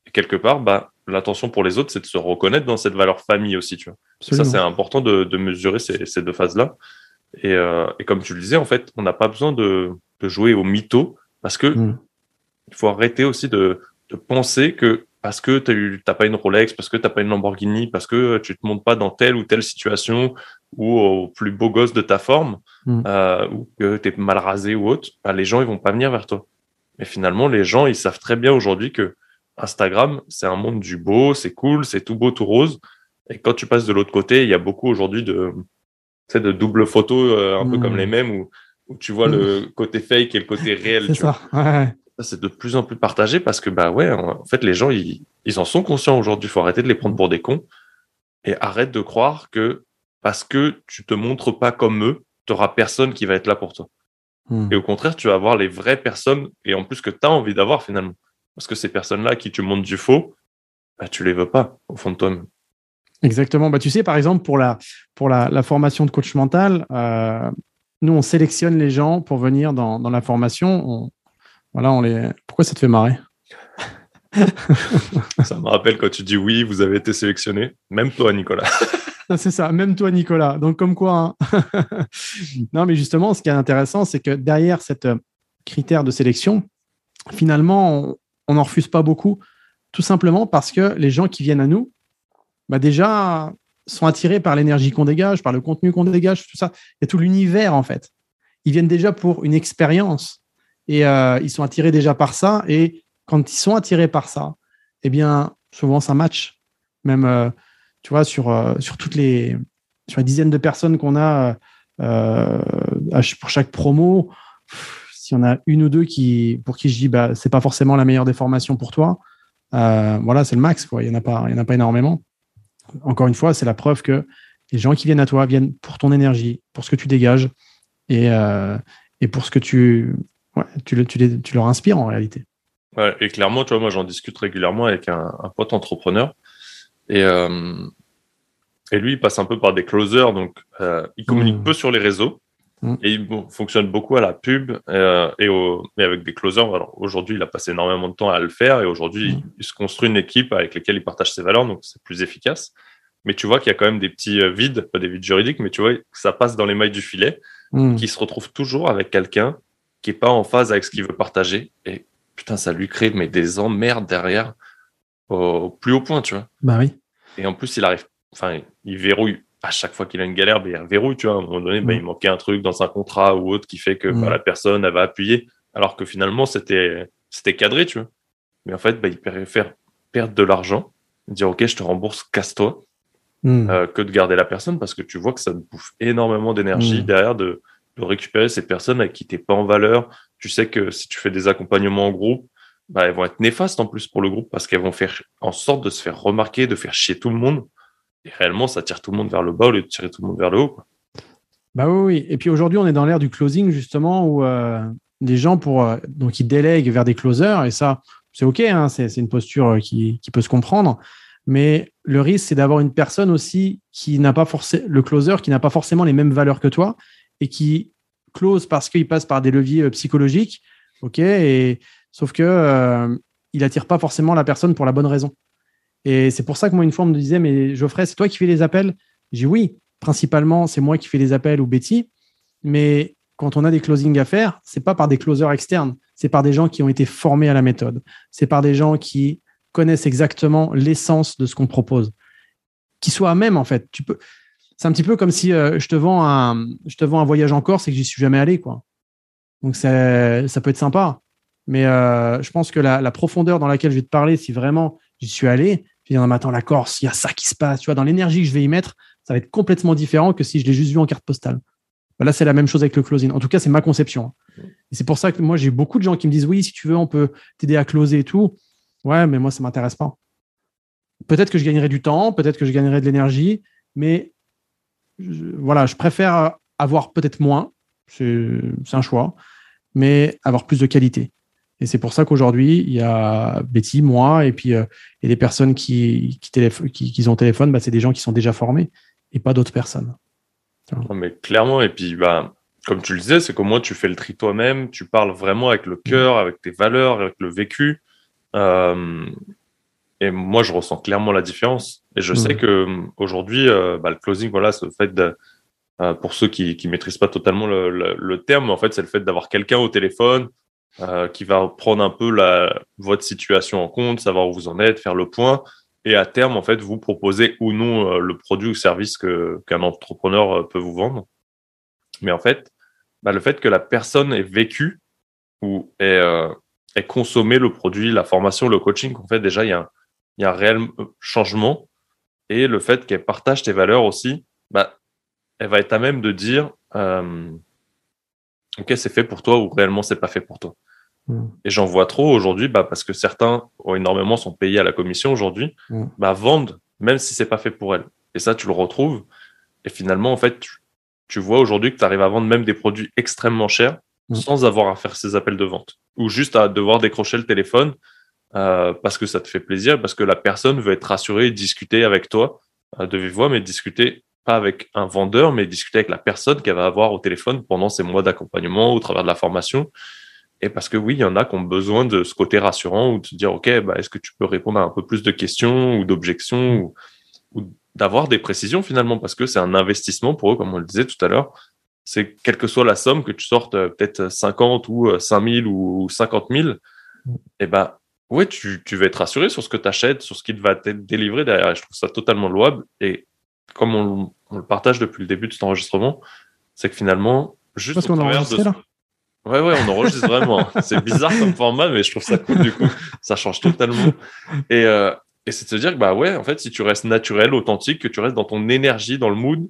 Et quelque part, bah, l'intention pour les autres, c'est de se reconnaître dans cette valeur famille aussi. Tu vois. Ça, c'est important de, de mesurer ces, ces, deux phases-là. Et, et, comme tu le disais, en fait, on n'a pas besoin de, de jouer au mytho parce que mm. il faut arrêter aussi de, de penser que parce que tu n'as pas une Rolex, parce que tu n'as pas une Lamborghini, parce que tu te montes pas dans telle ou telle situation ou au plus beau gosse de ta forme, mm. euh, ou que tu es mal rasé ou autre, bah, les gens ils vont pas venir vers toi. Mais finalement, les gens, ils savent très bien aujourd'hui que Instagram, c'est un monde du beau, c'est cool, c'est tout beau, tout rose. Et quand tu passes de l'autre côté, il y a beaucoup aujourd'hui de, de double photos, euh, un peu comme mm. les mêmes, où où tu vois le côté fake et le côté réel. C'est ça. Ouais. c'est de plus en plus partagé parce que, bah ouais, en fait, les gens, ils, ils en sont conscients aujourd'hui. Il faut arrêter de les prendre pour des cons et arrête de croire que parce que tu te montres pas comme eux, tu auras personne qui va être là pour toi. Mm. Et au contraire, tu vas avoir les vraies personnes et en plus que tu as envie d'avoir finalement. Parce que ces personnes-là qui tu montres du faux, bah, tu les veux pas au fond de toi-même. Exactement. Bah, tu sais, par exemple, pour la, pour la, la formation de coach mental, euh, nous, on sélectionne les gens pour venir dans, la formation. voilà, on les... Pourquoi ça te fait marrer? Ça me rappelle quand tu dis oui, vous avez été sélectionné. Même toi, Nicolas. c'est ça, même toi, Nicolas. Donc, comme quoi. Hein. non, mais justement, ce qui est intéressant, c'est que derrière cette euh, critère de sélection, finalement, on n'en refuse pas beaucoup, tout simplement parce que les gens qui viennent à nous, bah déjà, sont attirés par l'énergie qu'on dégage, par le contenu qu'on dégage, tout ça. Il y a tout l'univers, en fait. Ils viennent déjà pour une expérience et euh, ils sont attirés déjà par ça. Et quand ils sont attirés par ça, eh bien, souvent, ça match. Même, euh, tu vois, sur, euh, sur toutes les, sur dizaines de personnes qu'on a pour chaque promo, s'il y en a une ou deux qui, pour qui je dis, bah, c'est pas forcément la meilleure des formations pour toi, voilà, c'est le max. Quoi. Il n'y en, a pas, il y en a pas énormément encore une fois, c'est la preuve que les gens qui viennent à toi viennent pour ton énergie, pour ce que tu dégages et, euh, et pour ce que tu, tu, tu, tu, leur inspires en réalité. Ouais, et clairement, tu vois, moi j'en discute régulièrement avec un, pote entrepreneur et, euh, et lui il passe un peu par des closers, donc euh, il communique mmh. peu sur les réseaux. Mmh. Et il fonctionne beaucoup à la pub et, au, avec des closers. Alors aujourd'hui, il a passé énormément de temps à le faire et aujourd'hui, mmh. il se construit une équipe avec laquelle il partage ses valeurs, donc c'est plus efficace mais tu vois qu'il y a quand même des petits euh, vides, pas des vides juridiques, mais tu vois que ça passe dans les mailles du filet, hmm. qui se retrouve toujours avec quelqu'un qui est pas en phase avec ce qu'il veut partager. Et putain, ça lui crée mais des emmerdes derrière au, plus haut point, tu vois. Bah oui. Et en plus, il arrive, enfin, il verrouille à chaque fois qu'il a une galère, ben, il verrouille, tu vois. À un moment donné, ben, il manquait un truc dans un contrat ou autre qui fait que ben, la personne elle va appuyer, alors que finalement, c'était c'était cadré, tu vois. Mais en fait, ben, il préfère perdre de l'argent, dire ok, je te rembourse, casse-toi, euh, que de garder la personne parce que tu vois que ça te bouffe énormément d'énergie derrière de, de, récupérer ces personnes avec qui t'es pas en valeur. Tu sais que si tu fais des accompagnements en groupe, bah, elles vont être néfastes en plus pour le groupe parce qu'elles vont faire en sorte de se faire remarquer, de faire chier tout le monde. Et réellement, ça tire tout le monde vers le bas au lieu de tirer tout le monde vers le haut. Bah oui. Et puis aujourd'hui, on est dans l'ère du closing justement où euh, les gens pour euh, donc ils délèguent vers des closers et ça, c'est ok, hein, c'est une posture qui, peut se comprendre. Mais le risque, c'est d'avoir une personne aussi qui n'a pas forcément le closer qui n'a pas forcément les mêmes valeurs que toi et qui close parce qu'il passe par des leviers euh, psychologiques. Ok, sauf que euh, il attire pas forcément la personne pour la bonne raison. Et c'est pour ça que moi, une fois, on me disait, mais Geoffrey, c'est toi qui fais les appels? J'ai oui, principalement, c'est moi qui fais les appels ou Betty. Mais quand on a des closings à faire, c'est pas par des closers externes, c'est par des gens qui ont été formés à la méthode. C'est par des gens qui connaissent exactement l'essence de ce qu'on propose. Qui soient à même, en fait. Tu peux. C'est un petit peu comme si euh, je te vends un, je te vends un voyage en Corse et que j'y suis jamais allé, quoi. Donc ça peut être sympa. Mais euh, je pense que la, profondeur dans laquelle je vais te parler, si vraiment j'y suis allé, je vais dire, attends, la Corse, il y a ça qui se passe. Tu vois, dans l'énergie que je vais y mettre, ça va être complètement différent que si je l'ai juste vu en carte postale. Bah, là, c'est la même chose avec le closing. En tout cas, c'est ma conception. Et c'est pour ça que moi, j'ai beaucoup de gens qui me disent, oui, si tu veux, on peut t'aider à closer et tout. Ouais, mais moi, ça m'intéresse pas. Peut-être que je gagnerai du temps, peut-être que je gagnerai de l'énergie, mais voilà, je préfère avoir peut-être moins, c'est un choix, mais avoir plus de qualité. Et c'est pour ça qu'aujourd'hui, il y a Betty, moi, et puis euh, et les personnes qui, qui, qui, ont téléphone, bah, c'est des gens qui sont déjà formés et pas d'autres personnes. mais clairement, et puis bah, comme tu le disais, c'est qu'au moins tu fais le tri toi-même, tu parles vraiment avec le mm. cœur, avec tes valeurs, avec le vécu. Euh, et moi, je ressens clairement la différence. Et je sais mm. que aujourd'hui, euh, bah, le closing, voilà, c'est le fait de, pour ceux qui ne maîtrisent pas totalement le, le terme, en fait, c'est le fait d'avoir quelqu'un au téléphone euh, qui va prendre un peu votre situation en compte, savoir où vous en êtes, faire le point, et à terme, en fait, vous proposer ou non euh, le produit ou service que qu'un entrepreneur euh, peut vous vendre. Mais en fait, bah, le fait que la personne ait vécu ou ait, consommé le produit, la formation, le coaching, en fait, déjà, il y a un, réel changement. Et le fait qu'elle partage tes valeurs aussi, bah, elle va être à même de dire, OK, c'est fait pour toi ou réellement c'est pas fait pour toi. Mm. Et j'en vois trop aujourd'hui bah, parce que certains ont énormément sont payés à la commission aujourd'hui, mm. bah, vendent même si c'est pas fait pour elles. Et ça, tu le retrouves. Et finalement, en fait, tu, vois aujourd'hui que tu arrives à vendre même des produits extrêmement chers mm. sans avoir à faire ces appels de vente ou juste à devoir décrocher le téléphone euh, parce que ça te fait plaisir, parce que la personne veut être rassurée, discuter avec toi euh, de vive voix, mais discuter avec un vendeur, mais discuter avec la personne qu'elle va avoir au téléphone pendant ces mois d'accompagnement au travers de la formation. Et parce que oui, il y en a qui ont besoin de ce côté rassurant ou de se dire, OK, bah, est-ce que tu peux répondre à un peu plus de questions ou d'objections ou, d'avoir des précisions finalement? Parce que c'est un investissement pour eux, comme on le disait tout à l'heure. C'est quelle que soit la somme, que tu sortes euh, peut-être 50 ou 5000 euh, ou 50 000, et ben, ouais, tu, tu vas être rassuré sur ce que tu achètes, sur ce qu'il va te délivrer derrière. Et je trouve ça totalement louable. Et comme on, le partage depuis le début de cet enregistrement, c'est que finalement, juste Parce qu'on enregistre là? Ouais, ouais, on enregistre vraiment. C'est bizarre comme format, mais je trouve ça cool du coup. Ça change totalement. Et, euh, et c'est de se dire que, bah ouais, en fait, si tu restes naturel, authentique, que tu restes dans ton énergie, dans le mood,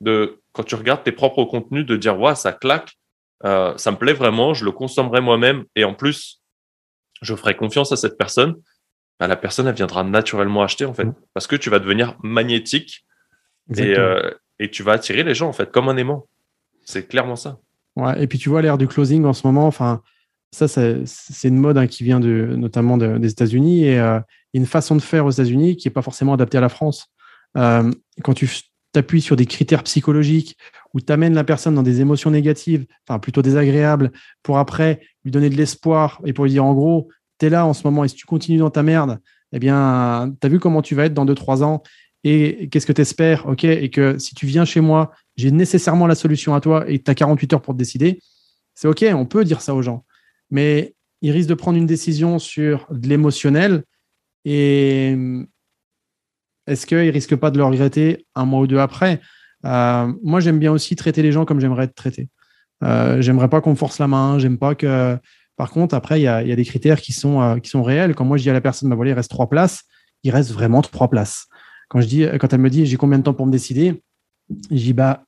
de quand tu regardes tes propres contenus, de dire, ouais, ça claque, euh, ça me plaît vraiment, je le consommerai moi-même, et en plus, je ferai confiance à cette personne, bah, la personne, elle viendra naturellement acheter, en fait, mmh. parce que tu vas devenir magnétique et, euh, et, tu vas attirer les gens, en fait, comme un aimant. C'est clairement ça. Ouais, et puis tu vois l'ère du closing en ce moment, enfin, ça, c'est une mode hein, qui vient de, notamment des États-Unis et euh, une façon de faire aux États-Unis qui n'est pas forcément adaptée à la France. Euh, quand tu t'appuies sur des critères psychologiques où tu amènes la personne dans des émotions négatives, enfin plutôt désagréables, pour après lui donner de l'espoir et pour lui dire en gros, tu es là en ce moment et si tu continues dans ta merde, eh bien, tu as vu comment tu vas être dans 2-3 ans et qu'est-ce que tu espères, ok, et que si tu viens chez moi, j'ai nécessairement la solution à toi et tu as 48 heures pour te décider, c'est ok, on peut dire ça aux gens. Mais ils risquent de prendre une décision sur de l'émotionnel et est-ce qu'ils risquent pas de le regretter un mois ou deux après? Euh, Moi, j'aime bien aussi traiter les gens comme j'aimerais être traité. Euh, j'aimerais pas qu'on force la main. J'aime pas que. Par contre, après, il y a, des critères qui sont, euh, qui sont réels. Quand moi, je dis à la personne, bah, voilà, il reste trois places, il reste vraiment trois places. Quand, je dis, quand elle me dit, j'ai combien de temps pour me décider, je dis, bah,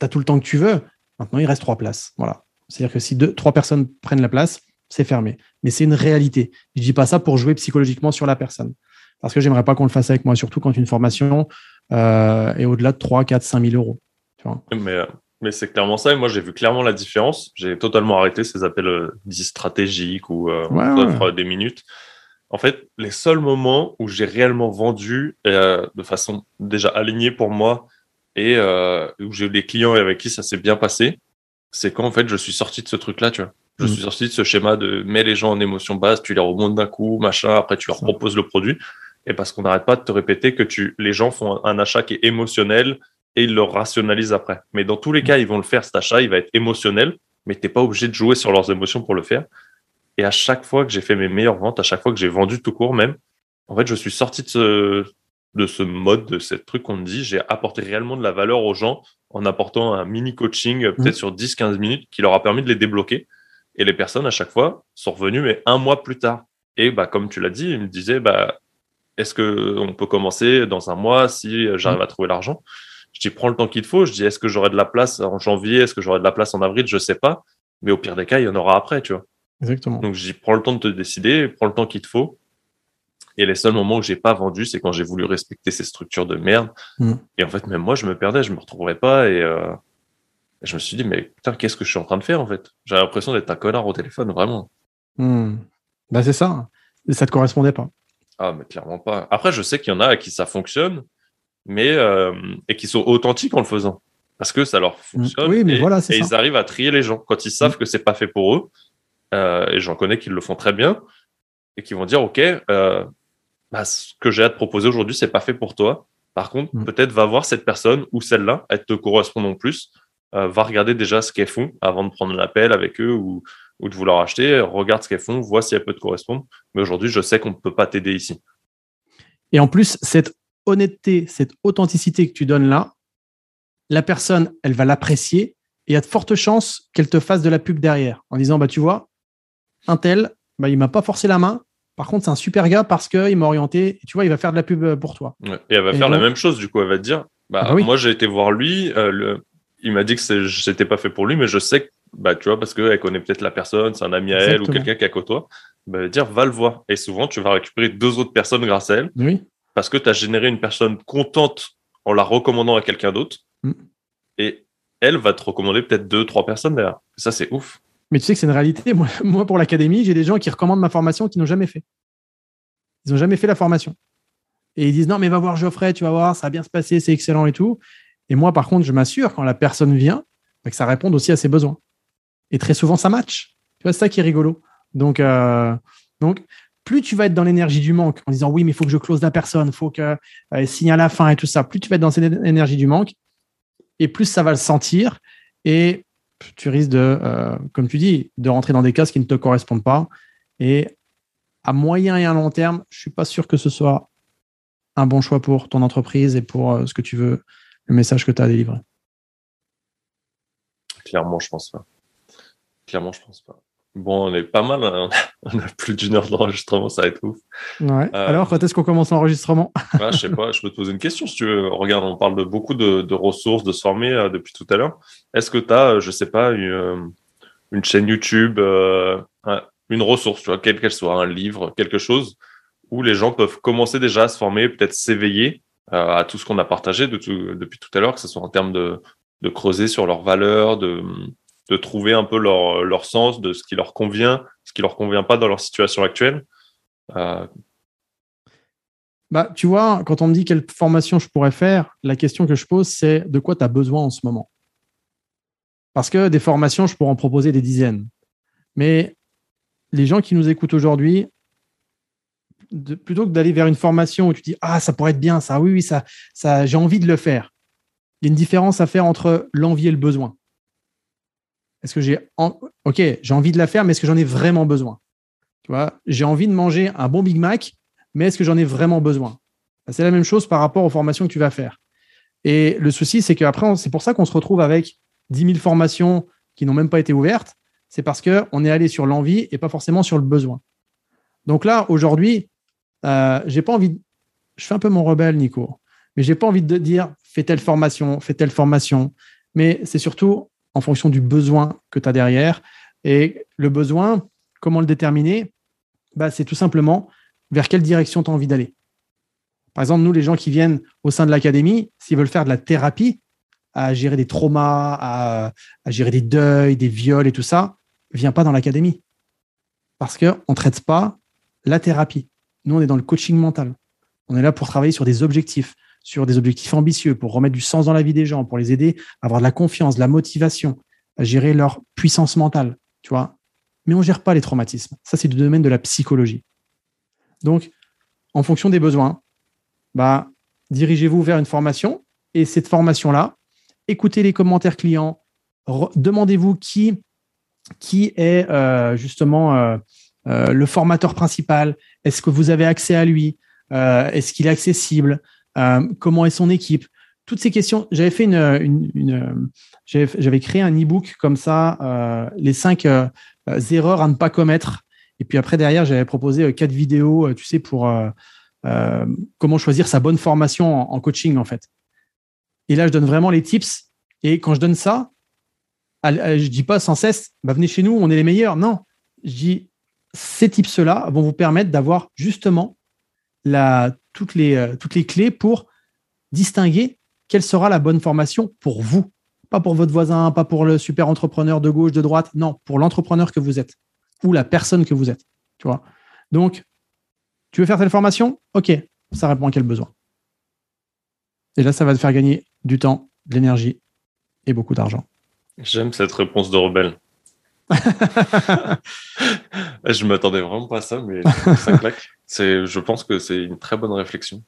tu as tout le temps que tu veux. Maintenant, il reste trois places. Voilà. C'est-à-dire que si deux, trois personnes prennent la place, c'est fermé. Mais c'est une réalité. Je dis pas ça pour jouer psychologiquement sur la personne. Parce que j'aimerais pas qu'on le fasse avec moi, surtout quand une formation euh, est au-delà de 3, 4, 5 000 euros. Mais, euh, mais c'est clairement ça. Et moi, j'ai vu clairement la différence. J'ai totalement arrêté ces appels euh, dits stratégiques ou euh, des minutes. En fait, les seuls moments où j'ai réellement vendu de façon déjà alignée pour moi et où j'ai eu des clients avec qui ça s'est bien passé, c'est quand en fait je suis sorti de ce truc-là, tu vois. Je mm. suis sorti de ce schéma de mets les gens en émotion basse, tu les remontes d'un coup, machin, après tu leur proposes le produit. Et parce qu'on n'arrête pas de te répéter que tu, les gens font un achat qui est émotionnel et ils le rationalisent après. Mais dans tous les cas, ils vont le faire, cet achat, il va être émotionnel, mais tu n'es pas obligé de jouer sur leurs émotions pour le faire. Et à chaque fois que j'ai fait mes meilleures ventes, à chaque fois que j'ai vendu tout court même, en fait, je suis sorti de ce, de ce mode, de ce truc qu'on me dit. J'ai apporté réellement de la valeur aux gens en apportant un mini coaching, peut-être mmh. sur 10-15 minutes, qui leur a permis de les débloquer. Et les personnes, à chaque fois, sont revenues, mais un mois plus tard. Et bah, comme tu l'as dit, ils me disaient, bah, est-ce qu'on peut commencer dans un mois si j'arrive à trouver l'argent? Je dis, prends le temps qu'il faut. Je dis, est-ce que j'aurai de la place en janvier? Est-ce que j'aurai de la place en avril? Je sais pas. Mais au pire des cas, il y en aura après, tu vois. Exactement. Donc, dis, prends le temps de te décider, prends le temps qu'il te faut. Et les seuls moments où j'ai pas vendu, c'est quand j'ai voulu respecter ces structures de merde. Mm. Et en fait, même moi, je me perdais, je me retrouverais pas. Et, euh, je me suis dit, mais putain, qu'est-ce que je suis en train de faire en fait? J'ai l'impression d'être un connard au téléphone, vraiment. Hmm. Bah, c'est ça. Et ça te correspondait pas. Ah, mais clairement pas. Après, je sais qu'il y en a à qui ça fonctionne, mais euh, et qui sont authentiques en le faisant. Parce que ça leur hmm. fonctionne. Oui, mais et, voilà, et ils arrivent à trier les gens. Quand ils savent hmm. que c'est pas fait pour eux, et j'en connais qui le font très bien, et qui vont dire, OK, euh, bah, ce que j'ai à te proposer aujourd'hui, c'est pas fait pour toi. Par contre, peut-être va voir cette personne ou celle-là, elle te correspond non plus euh, va regarder déjà ce qu'elles font avant de prendre l'appel avec eux ou, ou de vouloir acheter. Regarde ce qu'elles font, vois si elles peuvent te correspondre. Mais aujourd'hui, je sais qu'on ne peut pas t'aider ici. Et en plus, cette honnêteté, cette authenticité que tu donnes là, la personne, elle va l'apprécier et il y a de fortes chances qu'elle te fasse de la pub derrière en disant, bah, tu vois, un tel, bah, il m'a pas forcé la main. Par contre, c'est un super gars parce qu'il m'a orienté. tu vois, il va faire de la pub pour toi. Et elle va faire la même chose, du coup. Elle va te dire, bah, ah bah moi, j'ai été voir lui. Euh, le il m'a dit que c'était pas fait pour lui, mais je sais que, bah, tu vois, parce qu'elle connaît peut-être la personne, c'est un ami à elle ou quelqu'un qui est à côté toi, bah, dire va le voir. Et souvent, tu vas récupérer deux autres personnes grâce à elle. Oui. Parce que tu as généré une personne contente en la recommandant à quelqu'un d'autre. Mm. Et elle va te recommander peut-être deux, trois personnes derrière. Ça, c'est ouf. Mais tu sais que c'est une réalité. Moi, pour l'académie, j'ai des gens qui recommandent ma formation qui n'ont jamais fait. Ils n'ont jamais fait la formation. Et ils disent non, mais va voir Geoffrey, tu vas voir, ça va bien se passer, c'est excellent et tout. Et moi, par contre, je m'assure quand la personne vient que ça réponde aussi à ses besoins. Et très souvent, ça match. Tu vois, c'est ça qui est rigolo. Donc, euh, donc, plus tu vas être dans l'énergie du manque en disant oui, mais il faut que je close la personne, il faut qu'elle euh, signe à la fin et tout ça, plus tu vas être dans cette énergie du manque et plus ça va le sentir et tu risques de, euh, comme tu dis, de rentrer dans des cases qui ne te correspondent pas. Et à moyen et à long terme, je suis pas sûr que ce soit un bon choix pour ton entreprise et pour ce que tu veux le message que tu as délivré Clairement, je pense pas. Clairement, je pense pas. Bon, on est pas mal. Hein. On a plus d'une heure d'enregistrement, ça va être ouf. Ouais. Euh, Alors, quand est-ce qu'on commence l'enregistrement? Je sais pas, je peux te poser une question si tu veux. Regarde, on parle de beaucoup de, ressources, de se former euh, depuis tout à l'heure. Est-ce que tu as, euh, je sais pas, une, chaîne YouTube, une ressource, tu vois, quelle qu'elle soit, un livre, quelque chose où les gens peuvent commencer déjà à se former, peut-être s'éveiller à tout ce qu'on a partagé depuis tout à l'heure, que ce soit en termes de, creuser sur leurs valeurs, de, trouver un peu leur, sens de ce qui leur convient, ce qui leur convient pas dans leur situation actuelle. Euh, bah, tu vois, quand on me dit quelle formation je pourrais faire, la question que je pose, c'est de quoi tu as besoin en ce moment? Parce que des formations, je pourrais en proposer des dizaines. Mais les gens qui nous écoutent aujourd'hui, plutôt que d'aller vers une formation où tu dis ah ça pourrait être bien ça oui oui ça ça j'ai envie de le faire il y a une différence à faire entre l'envie et le besoin est-ce que j'ai ok j'ai envie de la faire mais est-ce que j'en ai vraiment besoin? Tu j'ai envie de manger un bon Big Mac mais est-ce que j'en ai vraiment besoin? Bah, c'est la même chose par rapport aux formations que tu vas faire. Et le souci, c'est qu'après, c'est pour ça qu'on se retrouve avec 10 000 formations qui n'ont même pas été ouvertes. C'est parce qu'on est allé sur l'envie et pas forcément sur le besoin. Donc là, aujourd'hui, euh, j'ai pas envie. Je fais un peu mon rebelle, Nico, mais j'ai pas envie de dire fais telle formation, fais telle formation. Mais c'est surtout en fonction du besoin que tu as derrière. Et le besoin, comment le déterminer? Bah, C'est tout simplement vers quelle direction tu as envie d'aller. Par exemple, nous, les gens qui viennent au sein de l'académie, s'ils veulent faire de la thérapie, à gérer des traumas, à, gérer des deuils, des viols et tout ça, viens pas dans l'académie. Parce qu'on ne traite pas la thérapie. Nous, on est dans le coaching mental. On est là pour travailler sur des objectifs, sur des objectifs ambitieux, pour remettre du sens dans la vie des gens, pour les aider à avoir de la confiance, de la motivation, à gérer leur puissance mentale, tu. Mais on ne gère pas les traumatismes. Ça, c'est du domaine de la psychologie. Donc, en fonction des besoins, bah, dirigez-vous vers une formation et cette formation-là, écoutez les commentaires clients, demandez-vous qui, qui est euh, justement euh, euh, le formateur principal, est-ce que vous avez accès à lui, est-ce qu'il est accessible, comment est son équipe? Toutes ces questions, j'avais fait une, j'avais créé un e-book comme ça, les cinq erreurs à ne pas commettre. Et puis après derrière, j'avais proposé quatre vidéos, tu sais, pour euh, comment choisir sa bonne formation en, coaching en fait. Et là, je donne vraiment les tips. Et quand je donne ça, je dis pas sans cesse, bah, venez chez nous, on est les meilleurs. Non, je dis ces tips-là vont vous permettre d'avoir justement la, toutes, les, euh, toutes les clés pour distinguer quelle sera la bonne formation pour vous. Pas pour votre voisin, pas pour le super entrepreneur de gauche, de droite. Non, pour l'entrepreneur que vous êtes ou la personne que vous êtes. Donc, tu veux faire telle formation? Ok, ça répond à quel besoin? Et là, ça va te faire gagner du temps, de l'énergie et beaucoup d'argent. J'aime cette réponse de rebelle. je m'attendais vraiment pas à ça, mais ça claque. C'est, je pense que c'est une très bonne réflexion.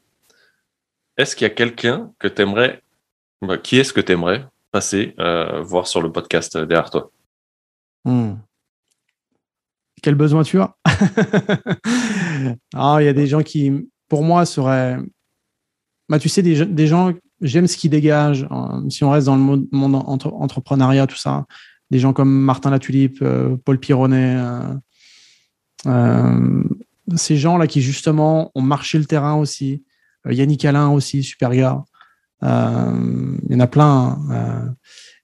Est-ce qu'il y a quelqu'un que tu aimerais, bah, qui est-ce que tu aimerais passer euh, voir sur le podcast derrière toi? Hmm quel besoin tu as? Ah, Il y a des gens qui, pour moi, seraient. Bah, tu sais, des, des gens, j'aime ce qu'ils dégagent. Hein, si on reste dans le monde, entrepreneuriat, tout ça. Des gens comme Martin Latulipe, euh, Paul Pironnet. Euh, euh, ces gens-là qui, justement, ont marché le terrain aussi. Yannick Alain aussi, super gars. il y en a plein. Hein,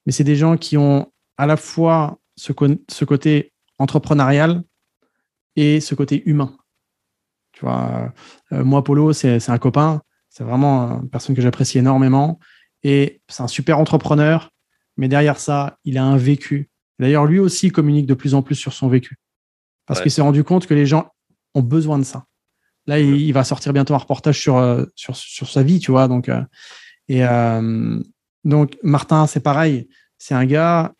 mais c'est des gens qui ont à la fois ce, côté entrepreneurial et ce côté humain. Tu vois, moi, Polo, c'est un copain, c'est vraiment une personne que j'apprécie énormément et c'est un super entrepreneur, mais derrière ça, il a un vécu. D'ailleurs, lui aussi communique de plus en plus sur son vécu parce qu'il s'est rendu compte que les gens ont besoin de ça. Là, il, va sortir bientôt un reportage sur, euh, sur, sur sa vie, tu vois. Donc, euh, et donc Martin, c'est pareil. C'est un gars,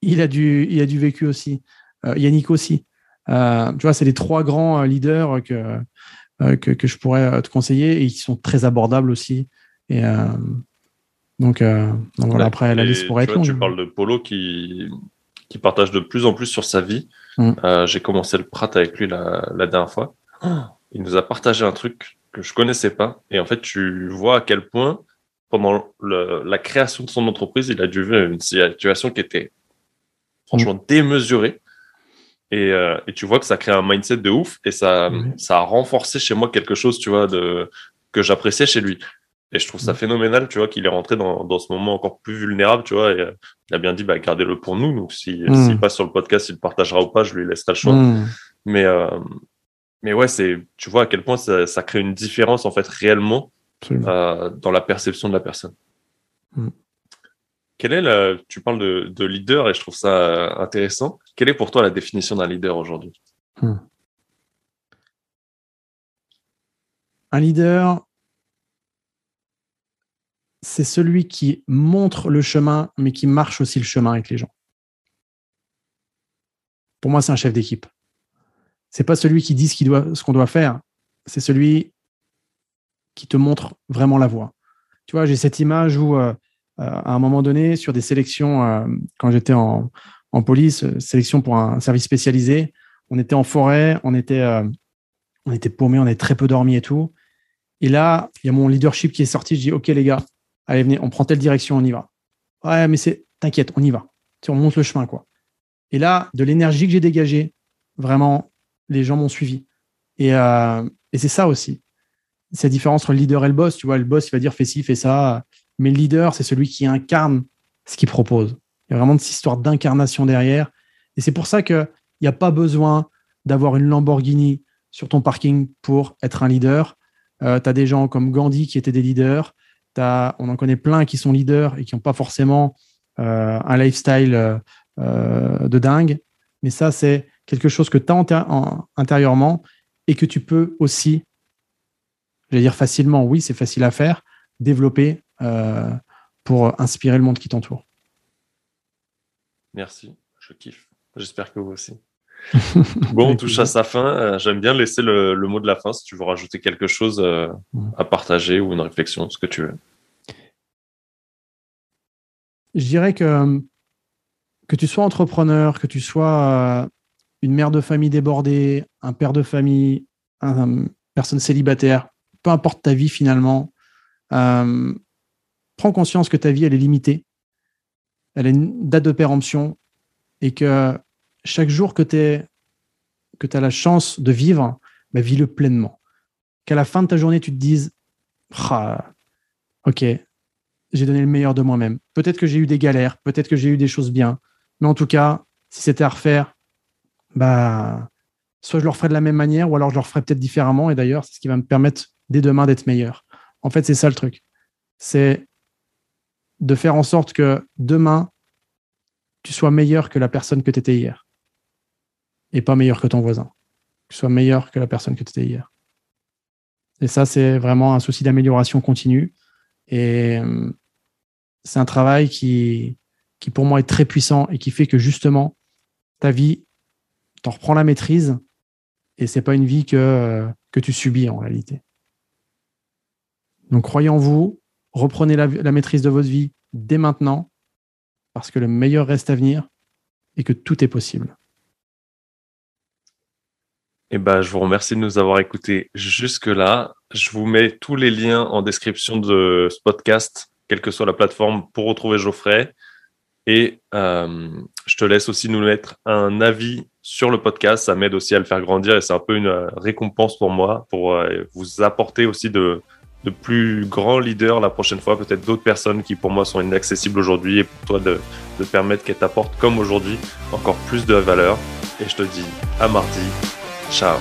il a du, il a du vécu aussi. Yannick aussi. Euh, tu vois, c'est les trois grands euh, leaders que, euh, que, que, je pourrais te conseiller et qui sont très abordables aussi. Et donc, donc voilà, après, la liste pourrait être longue. Tu parles de Polo qui, qui partage de plus en plus sur sa vie. Mm. J'ai commencé le prat avec lui la, la dernière fois. Il nous a partagé un truc que je connaissais pas. Et en fait, tu vois à quel point, pendant le, la création de son entreprise, il a dû vivre une situation qui était franchement mm. démesurée. Et, euh, et, tu vois que ça crée un mindset de ouf et ça, ça a renforcé chez moi quelque chose, tu vois, de, que j'appréciais chez lui. Et je trouve ça phénoménal, tu vois, qu'il est rentré dans, dans ce moment encore plus vulnérable, tu vois, et euh, il a bien dit, bah, gardez-le pour nous. Donc, s'il si, s'il passe sur le podcast, il le partagera ou pas, je lui laisserai le choix. Mais, euh, mais ouais, c'est, tu vois à quel point ça, ça crée une différence, en fait, réellement, euh, dans la perception de la personne. Mm. Est la, tu parles de, de, leader et je trouve ça intéressant. Quelle est pour toi la définition d'un leader aujourd'hui? Un leader, c'est celui qui montre le chemin, mais qui marche aussi le chemin avec les gens. Pour moi, c'est un chef d'équipe. C'est pas celui qui dit ce qu'on doit, faire. C'est celui qui te montre vraiment la voie. Tu vois, j'ai cette image où euh, euh, à un moment donné, sur des sélections, euh, quand j'étais en, police, sélection pour un service spécialisé, on était en forêt, on était, on était paumé, on avait très peu dormi et tout. Et là, il y a mon leadership qui est sorti. Je dis, OK, les gars, allez, venez, on prend telle direction, on y va. Ouais, mais c'est, t'inquiète, on y va. Tu on monte le chemin, quoi. Et là, de l'énergie que j'ai dégagée, vraiment, les gens m'ont suivi. Et, euh, et c'est ça aussi. C'est la différence entre le leader et le boss. Tu vois, le boss, il va dire fais ci, fais ça. Mais le leader, c'est celui qui incarne ce qu'il propose. Il y a vraiment cette histoire d'incarnation derrière. Et c'est pour ça qu'il n'y a pas besoin d'avoir une Lamborghini sur ton parking pour être un leader. Euh, tu as des gens comme Gandhi qui étaient des leaders. On en connaît plein qui sont leaders et qui n'ont pas forcément euh, un lifestyle euh, de dingue. Mais ça, c'est quelque chose que tu as intérieurement et que tu peux aussi, je vais dire facilement, oui, c'est facile à faire, développer pour inspirer le monde qui t'entoure. Merci, je kiffe. J'espère que vous aussi. bon, on touche à sa fin. Euh, j'aime bien laisser le, mot de la fin si tu veux rajouter quelque chose euh, à partager ou une réflexion, ce que tu veux. Je dirais que que tu sois entrepreneur, que tu sois euh, une mère de famille débordée, un père de famille, une personne célibataire, peu importe ta vie finalement, prends conscience que ta vie, elle est limitée. Elle a une date de péremption et que chaque jour que tu que as la chance de vivre, bah, vis-le pleinement. Qu'à la fin de ta journée, tu te dises ah, Ok, j'ai donné le meilleur de moi-même. Peut-être que j'ai eu des galères, peut-être que j'ai eu des choses bien, mais en tout cas, si c'était à refaire, bah, soit je le referais de la même manière, ou alors je le referais peut-être différemment. Et d'ailleurs, c'est ce qui va me permettre dès demain d'être meilleur. En fait, c'est ça le truc. C'est de faire en sorte que demain, tu sois meilleur que la personne que tu étais hier et pas meilleur que ton voisin. Que tu sois meilleur que la personne que tu étais hier. Et ça, c'est vraiment un souci d'amélioration continue. Et euh, c'est un travail qui, pour moi, est très puissant et qui fait que justement, ta vie, t'en reprends la maîtrise et c'est pas une vie que, euh, tu subis en réalité. Donc, croyez en vous, reprenez la maîtrise de votre vie dès maintenant parce que le meilleur reste à venir et que tout est possible. Eh ben, je vous remercie de nous avoir écoutés jusque-là. Je vous mets tous les liens en description de ce podcast, quelle que soit la plateforme, pour retrouver Geoffrey. Et euh, je te laisse aussi nous mettre un avis sur le podcast. Ça m'aide aussi à le faire grandir et c'est un peu une euh, récompense pour moi, pour euh, vous apporter aussi de, plus grands leaders la prochaine fois, peut-être d'autres personnes qui pour moi sont inaccessibles aujourd'hui et pour toi de, de permettre qu'elles t'apportent comme aujourd'hui encore plus de valeur. Et je te dis à mardi Ciao.